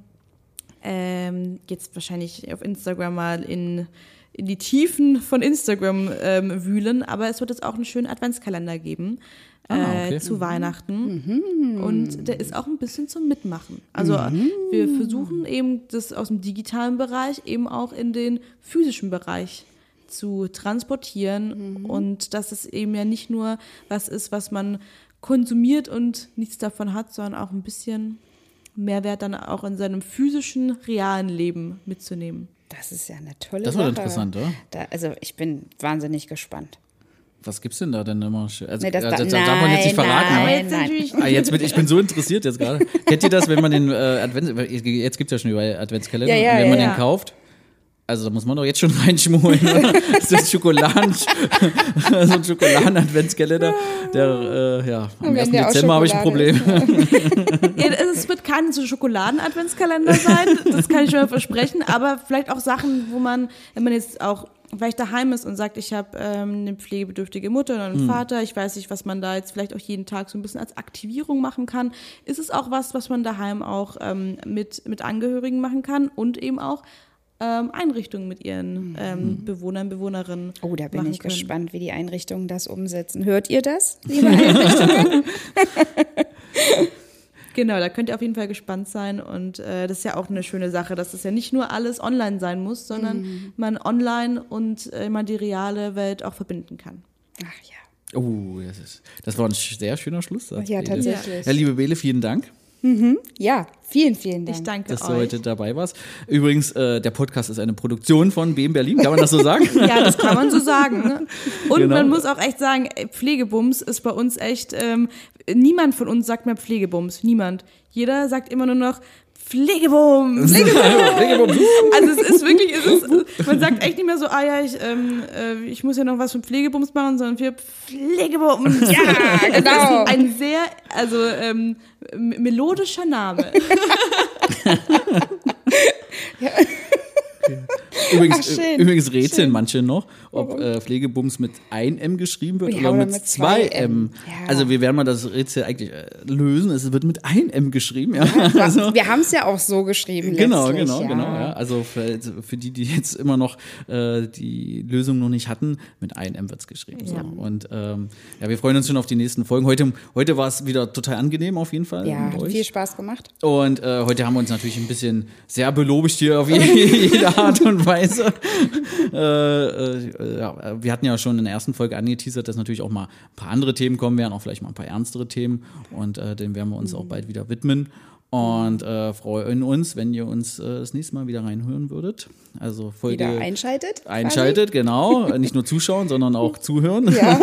ähm, jetzt wahrscheinlich auf Instagram mal in in die Tiefen von Instagram ähm, wühlen, aber es wird jetzt auch einen schönen Adventskalender geben ah, äh, okay. zu mhm. Weihnachten. Mhm. Und der ist auch ein bisschen zum Mitmachen. Also mhm. wir versuchen eben das aus dem digitalen Bereich eben auch in den physischen Bereich zu transportieren und dass es eben ja nicht nur was ist, was man konsumiert und nichts davon hat, sondern auch ein bisschen Mehrwert dann auch in seinem physischen, realen Leben mitzunehmen. Das ist ja eine tolle Das Sache. wird interessant, oder? Da, also ich bin wahnsinnig gespannt. Was gibt's denn da denn immer? Also, Nee, das- äh, da- das darf man jetzt nicht nein, verraten. nein, jetzt natürlich Ah, jetzt bin, ich bin so interessiert jetzt gerade. Kennt ihr das, wenn man den äh, Advents, jetzt gibt's ja schon überall Adventskalender, Ja, ja, wenn ja, man ja. den kauft, also da muss man doch jetzt schon <laughs> reinschmuggeln. oder? so ein Schokoladen, <laughs> so ein Schokoladen-Adventskalender, der, äh, ja, am wenn 1. der aus Dezember habe ich ein Problem. Ja, <laughs> es wird kein so Schokoladen-Adventskalender sein, das kann ich schon mal versprechen, aber vielleicht auch Sachen, wo man, wenn man jetzt auch vielleicht daheim ist und sagt, ich habe ähm, eine pflegebedürftige Mutter oder einen Vater, ich weiß nicht, was man da jetzt vielleicht auch jeden Tag so ein bisschen als Aktivierung machen kann, ist es auch was, was man daheim auch ähm, mit, mit Angehörigen machen kann und eben auch ähm, Einrichtungen mit ihren ähm, Bewohnern, Bewohnerinnen Oh, da bin ich können. gespannt, wie die Einrichtungen das umsetzen. Hört ihr das, liebe Einrichtungen? <laughs> <laughs> Genau, da könnt ihr auf jeden Fall gespannt sein. Und äh, das ist ja auch eine schöne Sache, dass es ja nicht nur alles online sein muss, sondern Mhm. man online und äh, man die reale Welt auch verbinden kann. Ach ja. Oh, das, ist, das war ein sehr schöner Schlusssatz. Ja, Bele. tatsächlich. Ja, liebe Bele, vielen Dank, Ja, vielen, vielen Dank. Ich danke dass euch. du heute dabei warst. Übrigens, äh, der Podcast ist eine Produktion von BM Berlin, kann man das so sagen? <laughs> Ja, das kann man so sagen. Ne? Und Genau. man muss auch echt sagen, Pflegebums ist bei uns echt, ähm, niemand von uns sagt mehr Pflegebums. Niemand. Jeder sagt immer nur noch Pflegebums. <laughs> Pflegebums. Also es ist wirklich, es ist, <laughs> man sagt echt nicht mehr so, ah ja, ich, ähm, äh, ich muss ja noch was für Pflegebums machen, sondern für Pflegebums. Ja, <laughs> genau. Ein sehr, also ähm, melodischer Name. Übrigens, Ach, schön. äh, übrigens rätseln manche noch, ob äh, Pflegebums mit 1M geschrieben wird Ja, oder, oder mit mit 2M. 2M. Ja. Also wir werden mal das Rätsel eigentlich äh, lösen. Es wird mit 1M geschrieben. Ja. <laughs> Also, Wir haben es ja auch so geschrieben. Genau, genau, ja. genau. Ja. Also für, für die, die jetzt immer noch äh, die Lösung noch nicht hatten, mit 1M wird es geschrieben. So. Und ähm, ja, wir freuen uns schon auf die nächsten Folgen. Heute, heute war es wieder total angenehm auf jeden Fall. Ja, hat viel Spaß gemacht. Und äh, heute haben wir uns natürlich ein bisschen sehr belobigt hier auf <laughs> jede Art und Weise. <laughs> äh, äh, ja, wir hatten ja schon in der ersten Folge angeteasert, dass natürlich auch mal ein paar andere Themen kommen werden, auch vielleicht mal ein paar ernstere Themen. Und äh, denen werden wir uns auch bald wieder widmen. Und äh, freuen uns, wenn ihr uns äh, das nächste Mal wieder reinhören würdet. Also Folge Wieder einschaltet. einschaltet, genau. <laughs> Nicht nur zuschauen, sondern auch zuhören. quasi. Ja.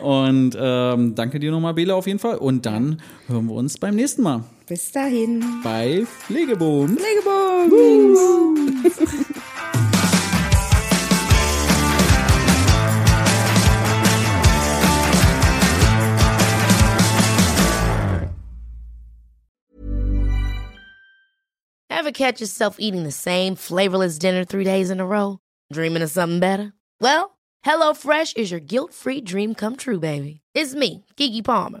<laughs> Und ähm, danke dir nochmal, Bela, auf jeden Fall. Und dann hören wir uns beim nächsten Mal Bis dahin. bei Pflegeboom. Pflegebums. <laughs> Ever catch yourself eating the same flavorless dinner three days in a row? Dreaming of something better? Well, HelloFresh is your guilt free dream come true, baby. It's me, Kiki Palmer.